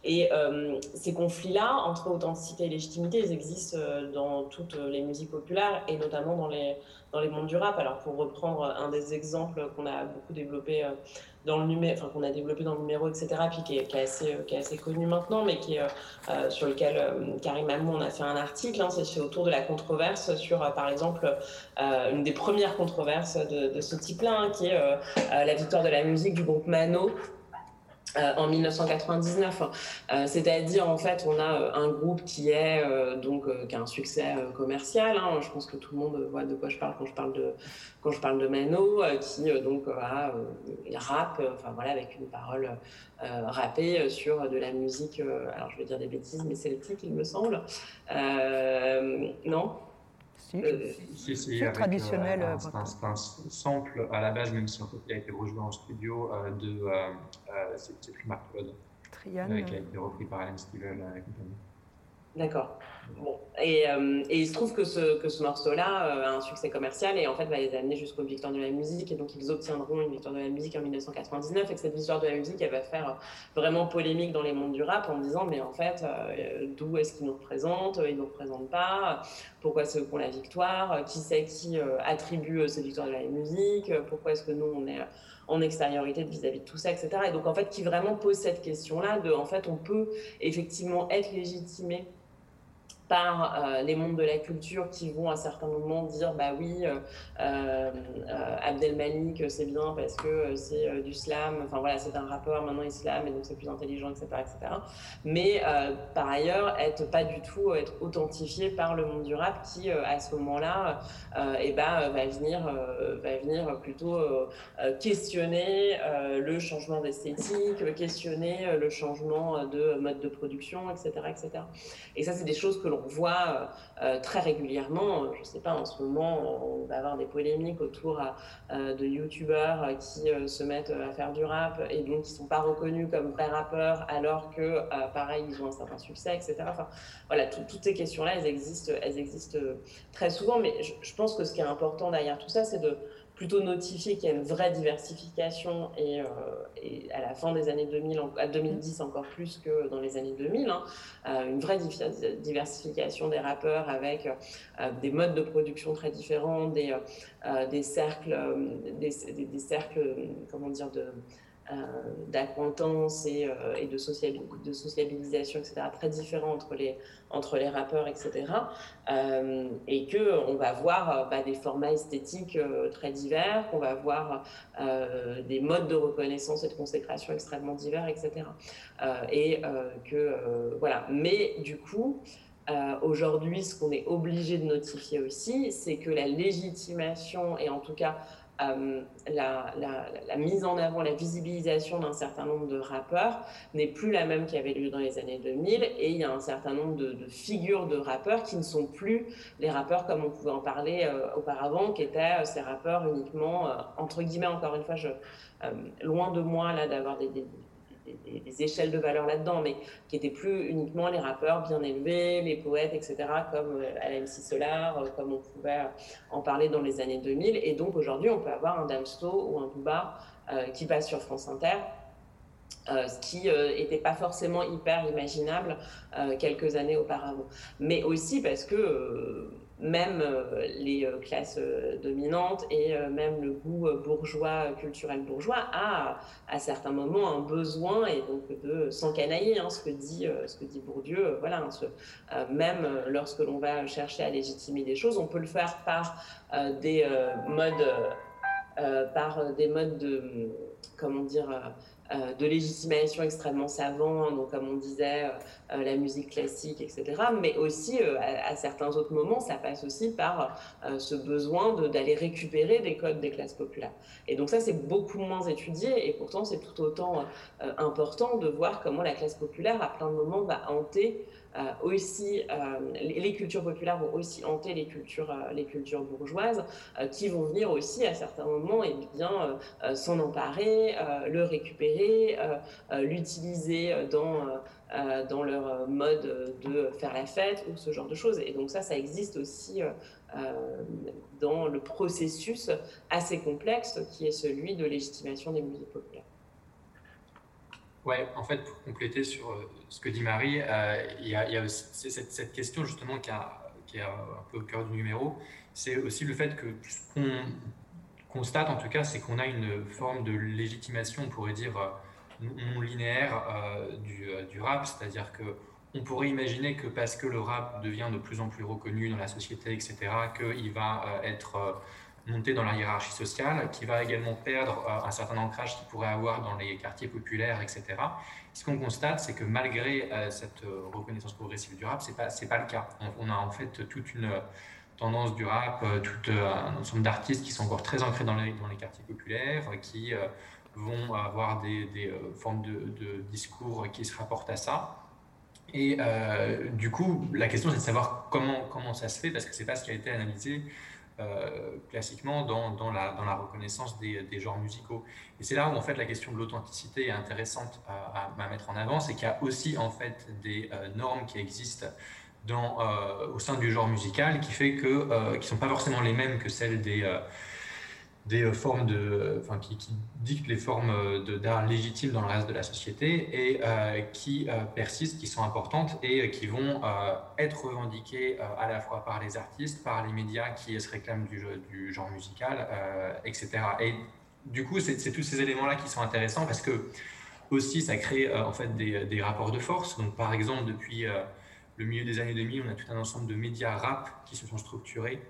Et euh, ces conflits-là, entre authenticité et légitimité, ils existent euh, dans toutes les musiques populaires et notamment dans les, dans les mondes du rap. Alors, pour reprendre un des exemples qu'on a beaucoup développé euh, dans le numéro, enfin, qu'on a développé dans le numéro, etc., puis qui est, qui est, assez, connu maintenant, mais qui est, sur lequel Karim Amou, on a fait un article, hein, c'est autour de la controverse sur, par exemple, une des premières controverses de, de ce type-là, hein, qui est la victoire de la musique du groupe Mano euh, en 1999. Euh, c'est-à-dire, en fait, on a euh, un groupe qui est donc qui a un succès commercial. Hein. Je pense que tout le monde voit de quoi je parle quand je parle de quand je parle de Mano, qui donc a rap, enfin voilà, avec une parole rappée sur de la musique. alors, je vais dire des bêtises, mais celtique, il me semble. non? Si, si, traditionnel. Euh, c'est un, sample à la base, même si en fait il a été rejoué en studio euh, de. Euh, c'est plus Marc Claude. Trian. qui a été repris par Alan Stivell et compagnie. D'accord. Bon. Et, euh, et, il se trouve que ce, morceau-là euh, a un succès commercial et en fait va les amener jusqu'aux victoires de la musique et donc ils obtiendront une victoire de la musique en 1999 et que cette victoire de la musique elle va faire vraiment polémique dans les mondes du rap en disant mais en fait euh, d'où est-ce qu'ils nous représentent? Ils nous représentent pas Pourquoi ceux qui ont la victoire? Qui c'est qui attribue cette victoire de la musique? Pourquoi est-ce que nous on est en extériorité vis-à-vis de tout ça, etc. Et donc en fait qui vraiment pose cette question-là de en fait on peut effectivement être légitimé par euh, les mondes de la culture qui vont à certains moments dire bah oui euh, euh, Abdel Malik c'est bien parce que c'est du slam. Enfin voilà c'est un rappeur maintenant islam et donc c'est plus intelligent etc etc mais par ailleurs être pas du tout être authentifié par le monde du rap qui à ce moment là et eh ben va venir va venir plutôt questionner le changement d'esthétique questionner le changement de mode de production etc etc et ça c'est des choses que l'on on voit euh, très régulièrement, je ne sais pas, en ce moment, on va avoir des polémiques autour euh, de youtubeurs qui euh, se mettent à faire du rap et donc qui ne sont pas reconnus comme vrais rappeurs alors que, pareil, ils ont un certain succès, etc. Voilà, toutes ces questions-là, elles existent, elles existent très souvent, mais je, pense que ce qui est important derrière tout ça, c'est de plutôt notifié qu'il y a une vraie diversification et, à la fin des années 2000, à 2010 encore plus que dans les années 2000, hein, une vraie diversification des rappeurs avec des modes de production très différents, des, des cercles, des, des, cercles, comment dire, de euh, d'acquaintance et, euh, et de, sociabilisation, etc., très différents entre les, rappeurs, etc. Euh, et qu'on va voir bah, des formats esthétiques très divers, qu'on va voir des modes de reconnaissance et de consécration extrêmement divers, etc. et que, voilà. Mais du coup, aujourd'hui, ce qu'on est obligé de notifier aussi, c'est que la légitimation, et en tout cas euh, la, mise en avant, la visibilisation d'un certain nombre de rappeurs n'est plus la même qu'il y avait lieu dans les années 2000 et il y a un certain nombre de, figures de rappeurs qui ne sont plus les rappeurs comme on pouvait en parler euh, auparavant, qui étaient euh, ces rappeurs uniquement, entre guillemets, encore une fois, loin de moi là d'avoir des, des, échelles de valeur là-dedans, mais qui n'étaient plus uniquement les rappeurs bien élevés, les poètes, etc., comme euh, LMC Solar, euh, comme on pouvait euh, en parler dans les années 2000. Et donc aujourd'hui, on peut avoir un Damsto ou un Booba qui passe sur France Inter. ce qui n'était pas forcément hyper imaginable quelques années auparavant. Mais aussi parce que même euh, les euh, classes euh, dominantes et même le goût bourgeois, culturel bourgeois, a à certains moments un besoin et donc de s'encanailler, hein, ce que dit ce que dit Bourdieu. voilà, hein, même lorsque l'on va chercher à légitimer des choses, on peut le faire par des modes, par des modes de comment dire de légitimation extrêmement savant, donc comme on disait, euh, euh, la musique classique, etc. Mais aussi, à, certains autres moments, ça passe aussi par ce besoin d'aller récupérer des codes des classes populaires. Et donc ça, c'est beaucoup moins étudié, et pourtant, c'est tout autant important de voir comment la classe populaire, à plein de moments, va hanter euh, aussi, euh, les, cultures populaires vont aussi hanter les cultures, euh, les cultures bourgeoises, qui vont venir aussi à certains moments et eh bien s'en emparer, le récupérer, l'utiliser dans dans leur mode de faire la fête ou ce genre de choses. Et donc ça, ça existe aussi dans le processus assez complexe qui est celui de légitimation des musiques populaires. Ouais, en fait, pour compléter sur euh, ce que dit Marie, euh, il y, a, cette, question justement qui, est un peu au cœur du numéro, c'est aussi le fait que ce qu'on constate en tout cas, c'est qu'on a une forme de légitimation, on pourrait dire, euh, non linéaire du, du, rap, c'est-à-dire que on pourrait imaginer que parce que le rap devient de plus en plus reconnu dans la société, etc., qu'il va être monter dans la hiérarchie sociale, qui va également perdre euh, un certain ancrage qu'il pourrait avoir dans les quartiers populaires, etc. Ce qu'on constate, c'est que malgré euh, cette euh, reconnaissance progressive du rap, c'est pas c'est pas le cas. On, a en fait toute une tendance du rap, tout un ensemble d'artistes qui sont encore très ancrés dans les, dans les quartiers populaires, qui vont avoir des, des formes de, de, discours qui se rapportent à ça. Et du coup, la question c'est de savoir comment, comment ça se fait, parce que c'est pas ce qui a été analysé euh, classiquement dans, dans, la, dans, la, reconnaissance des, des, genres musicaux. Et c'est là où en fait la question de l'authenticité est intéressante à, mettre en avant, c'est qu'il y a aussi en fait des euh, normes qui existent dans, euh, au sein du genre musical qui fait que qui sont pas forcément les mêmes que celles des des euh, formes de, enfin, qui, qui, dictent les formes euh, d'art légitimes dans le reste de la société et euh, qui persistent, qui sont importantes et qui vont être revendiquées à la fois par les artistes, par les médias qui se réclament du, du genre musical, etc. Et du coup, c'est tous ces éléments-là qui sont intéressants parce que aussi, ça crée en fait des, des, rapports de force. Donc, par exemple, depuis le milieu des années 2000, on a tout un ensemble de médias rap qui se sont structurés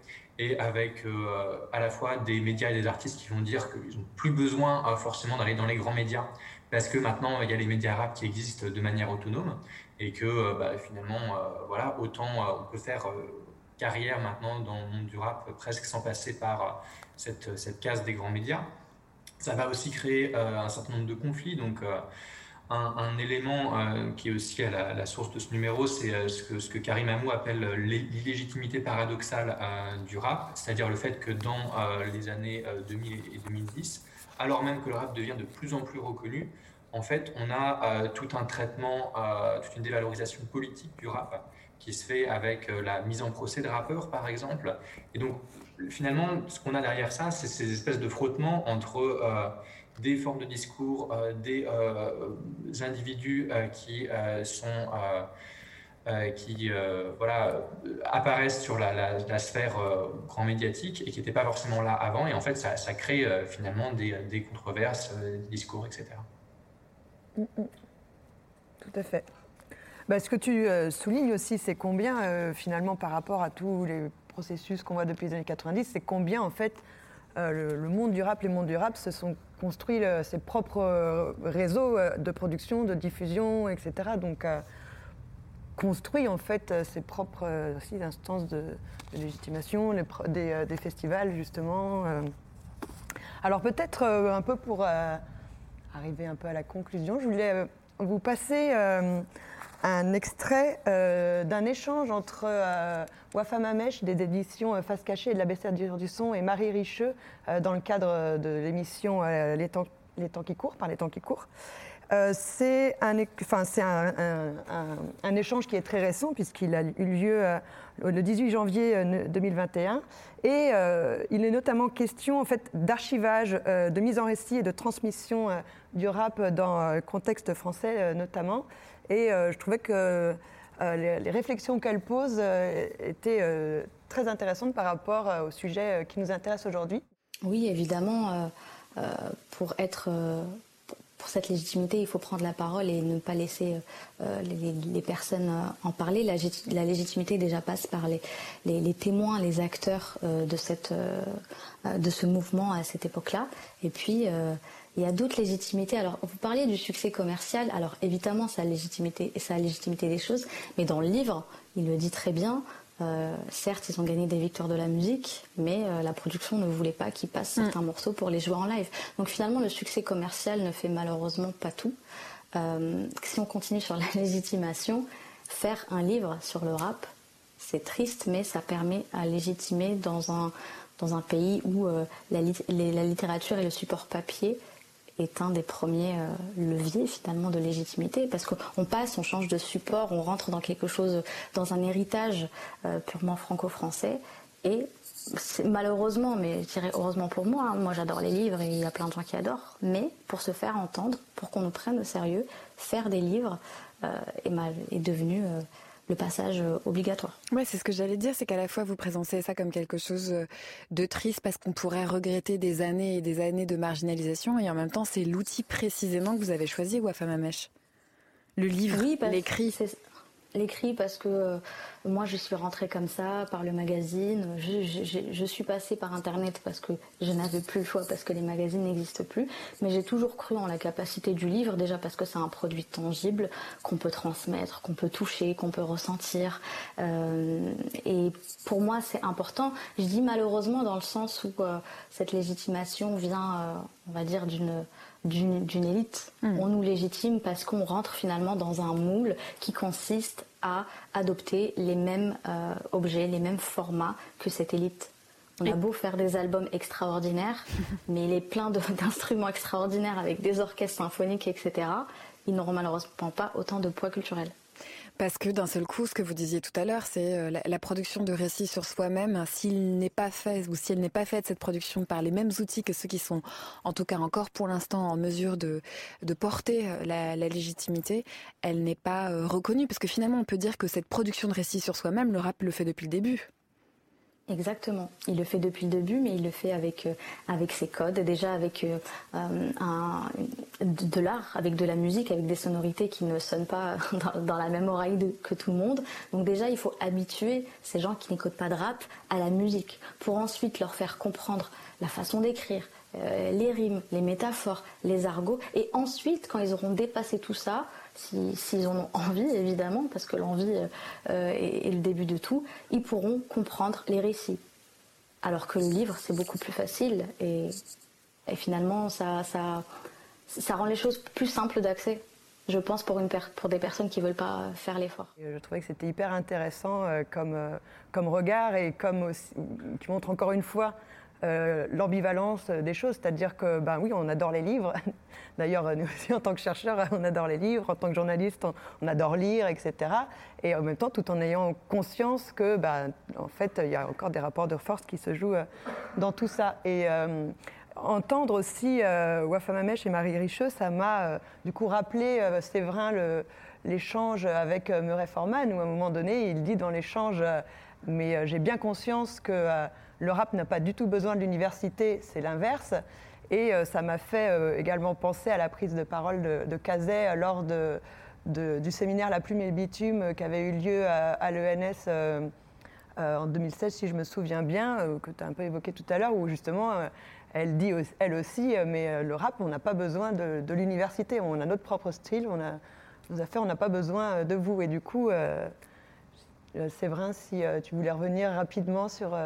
et avec euh, à la fois des médias et des artistes qui vont dire qu'ils n'ont plus besoin euh, forcément d'aller dans les grands médias parce que maintenant il y a les médias rap qui existent de manière autonome et que euh, bah, finalement voilà autant on peut faire carrière maintenant dans le monde du rap presque sans passer par cette, cette case des grands médias. Ça va aussi créer un certain nombre de conflits donc un, élément euh, qui est aussi à la, source de ce numéro, c'est euh, ce, que, Karim Amou appelle euh, l'illégitimité paradoxale du rap, c'est-à-dire le fait que dans les années 2000 et 2010, alors même que le rap devient de plus en plus reconnu, en fait, on a tout un traitement, toute une dévalorisation politique du rap qui se fait avec la mise en procès de rappeurs, par exemple. Et donc, finalement, ce qu'on a derrière ça, c'est ces espèces de frottements entre des formes de discours, des individus qui sont euh, qui euh, voilà, apparaissent sur la, sphère euh, grand médiatique et qui n'étaient pas forcément là avant. Et en fait, ça, crée finalement des, des controverses, des discours, etc. Mm, mm. Tout à fait. Bah, ce que tu soulignes aussi, c'est combien, finalement, par rapport à tous les processus qu'on voit depuis les années 90, c'est combien, en fait, le, monde du rap, les mondes du rap se sont construits ses propres réseaux de production, de diffusion, etc. Donc, construit en fait euh, ses propres euh, instances de, légitimation, euh, des, festivals justement. Alors peut-être un peu pour arriver un peu à la conclusion, je voulais vous passer un extrait d'un échange entre Wafam Amesh des éditions Face Cachée et de la Bestiaire du Son et Marie Richeux dans le cadre de l'émission les, temps, qui courent, par les temps qui courent. Euh, c'est un, échange qui est très récent puisqu'il a eu lieu euh, le 18 janvier 2021 euh, et il est notamment question en fait d'archivage, de mise en récit et de transmission du rap dans le contexte français notamment. Et je trouvais que les, les, réflexions qu'elle pose étaient très intéressantes par rapport au sujet qui nous intéresse aujourd'hui. Oui, évidemment, pour être pour cette légitimité, il faut prendre la parole et ne pas laisser euh, les, personnes euh, en parler. La, légitimité déjà passe par les, témoins, les acteurs euh, de, cette, de ce mouvement à cette époque-là. Et puis, il y a d'autres légitimités. Alors, vous parliez du succès commercial. Alors, évidemment, ça a légitimité, a légitimité des choses. Mais dans le livre, il le dit très bien. Euh, certes, ils ont gagné des victoires de la musique, mais euh, la production ne voulait pas qu'ils passent mm. certains morceaux pour les jouer en live. Donc finalement, le succès commercial ne fait malheureusement pas tout. Euh, si on continue sur la légitimation, faire un livre sur le rap, c'est triste, mais ça permet à légitimer dans un, dans un pays où la, la littérature et le support papier est un des premiers euh, leviers finalement de légitimité parce qu'on passe, on change de support, on rentre dans quelque chose, dans un héritage euh, purement franco-français. Et malheureusement, mais je dirais heureusement pour moi, hein, moi j'adore les livres et il y a plein de gens qui adorent, mais pour se faire entendre, pour qu'on nous prenne au sérieux, faire des livres euh, est, est, devenu le passage euh, obligatoire. Ouais, c'est ce que j'allais dire, c'est qu'à la fois vous présentez ça comme quelque chose euh, de triste parce qu'on pourrait regretter des années et des années de marginalisation, et en même temps c'est l'outil précisément que vous avez choisi, Wafam Amesh? Le livre, l'écrit l'écrit parce que euh, moi je suis rentrée comme ça par le magazine. Je, suis passée par internet parce que je n'avais plus le choix parce que les magazines n'existent plus. Mais j'ai toujours cru en la capacité du livre déjà parce que c'est un produit tangible qu'on peut transmettre, qu'on peut toucher, qu'on peut ressentir. Euh, et pour moi c'est important. Je dis malheureusement dans le sens où euh, cette légitimation vient, on va dire, d'une d'une élite. Hmm. On nous légitime parce qu'on rentre finalement dans un moule qui consiste à adopter les mêmes euh, objets, les mêmes formats que cette élite. On a beau faire des albums extraordinaires, mais il est plein d'instruments extraordinaires avec des orchestres symphoniques, etc. Ils n'auront malheureusement pas autant de poids culturel. Parce que d'un seul coup, ce que vous disiez tout à l'heure, c'est euh, la, production de récits sur soi-même. S'il n'est pas fait ou si elle n'est pas faite cette production par les mêmes outils que ceux qui sont, en tout cas encore pour l'instant, en mesure de, porter euh, la, légitimité, elle n'est pas euh, reconnue. Parce que finalement, on peut dire que cette production de récits sur soi-même, le rap le fait depuis le début. Exactement. Il le fait depuis le début, mais il le fait avec, euh, avec ses codes, déjà avec euh, un, de, l'art, avec de la musique, avec des sonorités qui ne sonnent pas dans, la même oreille que tout le monde. Donc déjà, il faut habituer ces gens qui n'écoutent pas de rap à la musique, pour ensuite leur faire comprendre la façon d'écrire, euh, les rimes, les métaphores, les argots. Et ensuite, quand ils auront dépassé tout ça, s'ils en ont envie évidemment, parce que l'envie euh, est, le début de tout, ils pourront comprendre les récits. Alors que le livre, c'est beaucoup plus facile et, finalement, ça, ça, rend les choses plus simples d'accès je pense, pour, une pour des personnes qui ne veulent pas faire l'effort. Je trouvais que c'était hyper intéressant euh, comme, euh, comme regard et comme qui montre encore une fois l'ambivalence des choses, c'est-à-dire que, ben oui, on adore les livres. D'ailleurs, nous aussi, en tant que chercheurs, on adore les livres. En tant que journaliste, on, adore lire, etc. Et en même temps, tout en ayant conscience que, ben, en fait, il y a encore des rapports de force qui se jouent dans tout ça. Et entendre aussi euh, Wafa Mamesh et Marie Richeux, ça m'a du coup rappelé, Séverin, le l'échange avec euh, Murray Forman, où à un moment donné, il dit dans l'échange, euh, mais euh, j'ai bien conscience que le rap n'a pas du tout besoin de l'université, c'est l'inverse. Et ça m'a fait également penser à la prise de parole de, de Cazet lors du séminaire La Plume et le Bitume qui avait eu lieu à, l'ENS en 2016, si je me souviens bien, que tu as un peu évoqué tout à l'heure, où justement elle dit elle aussi, mais le rap, on n'a pas besoin de, l'université, on a notre propre style, on a nos affaires, on n'a pas besoin euh, de vous. Et du coup, euh, euh, Séverin, si tu voulais revenir rapidement sur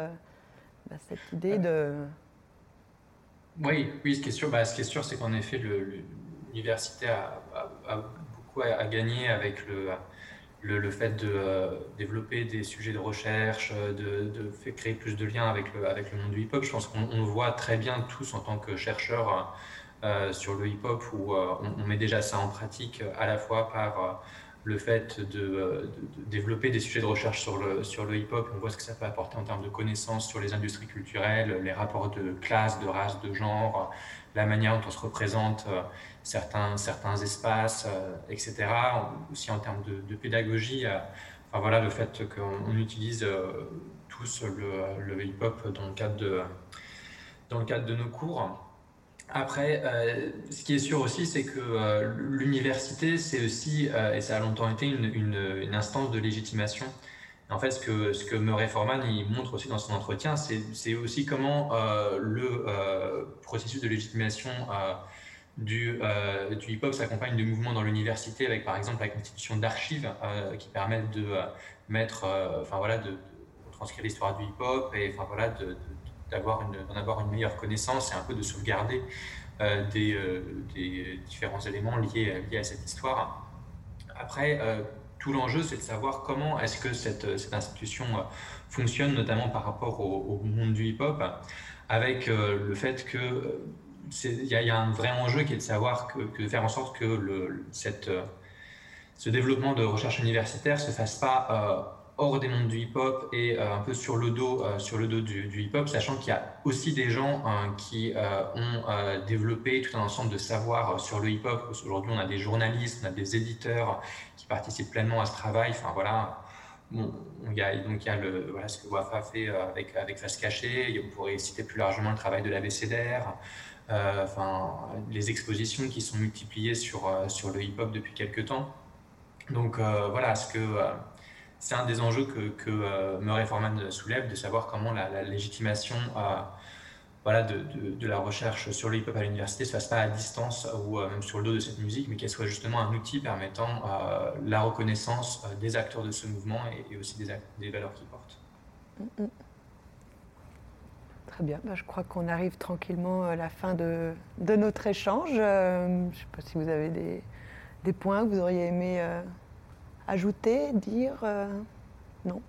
bah, cette idée de... Oui, oui, ce qui est sûr, bah, c'est qu'en effet, l'université a, beaucoup à, gagner avec le, le, fait de développer des sujets de recherche, de, de créer plus de liens avec le, avec le monde du hip-hop. Je pense qu'on voit très bien tous en tant que chercheurs euh, sur le hip-hop où euh, on, met déjà ça en pratique euh, à la fois par le fait de, développer des sujets de recherche sur le, sur le hip-hop, on voit ce que ça peut apporter en termes de connaissances sur les industries culturelles, les rapports de classe, de race, de genre, la manière dont on se représente certains, certains espaces, etc. Aussi en termes de, pédagogie, enfin voilà, le fait qu'on utilise tous le, le hip-hop dans le cadre de, dans le cadre de nos cours. Après, euh, ce qui est sûr aussi, c'est que euh, l'université, c'est aussi, euh, et ça a longtemps été, une, instance de légitimation. en fait, ce que, ce Murray Forman il montre aussi dans son entretien, c'est aussi comment le processus de légitimation du, hip-hop s'accompagne de mouvements dans l'université, avec par exemple la constitution d'archives qui permettent de mettre, enfin voilà, de, transcrire l'histoire du hip-hop et enfin voilà, de d'avoir une, d'en avoir une meilleure connaissance et un peu de sauvegarder euh, des, euh, des, différents éléments liés, liés à cette histoire. Après, euh, tout l'enjeu, c'est de savoir comment est-ce que cette, cette institution fonctionne, notamment par rapport au, monde du hip-hop, avec le fait que il y, a un vrai enjeu qui est de savoir que, faire en sorte que le, cette, ce développement de recherche universitaire se fasse pas hors des mondes du hip-hop et euh, un peu sur le dos, euh, sur le dos du, hip-hop, sachant qu'il y a aussi des gens hein, qui euh, ont développé tout un ensemble de savoirs sur le hip-hop. Aujourd'hui, on a des journalistes, on a des éditeurs qui participent pleinement à ce travail. Enfin voilà. Bon, il y a, donc il y a le, voilà, ce que Wafa fait avec, avec Face Cachée. On pourrait citer plus largement le travail de la BCDR. enfin, les expositions qui sont multipliées sur, sur le hip-hop depuis quelques temps. Donc voilà, ce que c'est un des enjeux que, que euh, Murray Forman soulève, de savoir comment la, légitimation euh, de, la recherche sur le hip-hop à l'université ne se fasse pas à distance ou euh, même sur le dos de cette musique, mais qu'elle soit justement un outil permettant la reconnaissance des acteurs de ce mouvement et, aussi des, valeurs qu'ils portent. Mm, mm. Très bien, bah, je crois qu'on arrive tranquillement à la fin de, de notre échange. je ne sais pas si vous avez des, points que vous auriez aimé ajouter, dire euh, Non.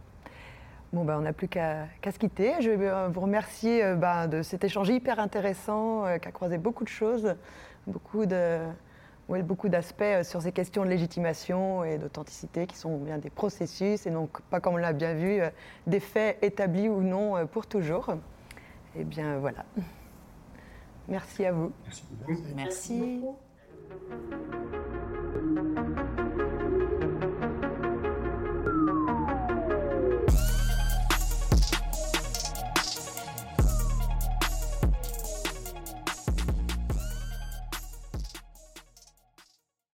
Bon, ben, on n'a plus qu'à se quitter. Je vais euh, vous remercier euh, ben, de cet échange hyper intéressant qui a croisé beaucoup de choses, beaucoup de, beaucoup d'aspects sur ces questions de légitimation et d'authenticité qui sont bien des processus et donc pas comme on l'a bien vu, des faits établis ou non pour toujours. Eh bien voilà. Merci à vous. Merci beaucoup. Merci.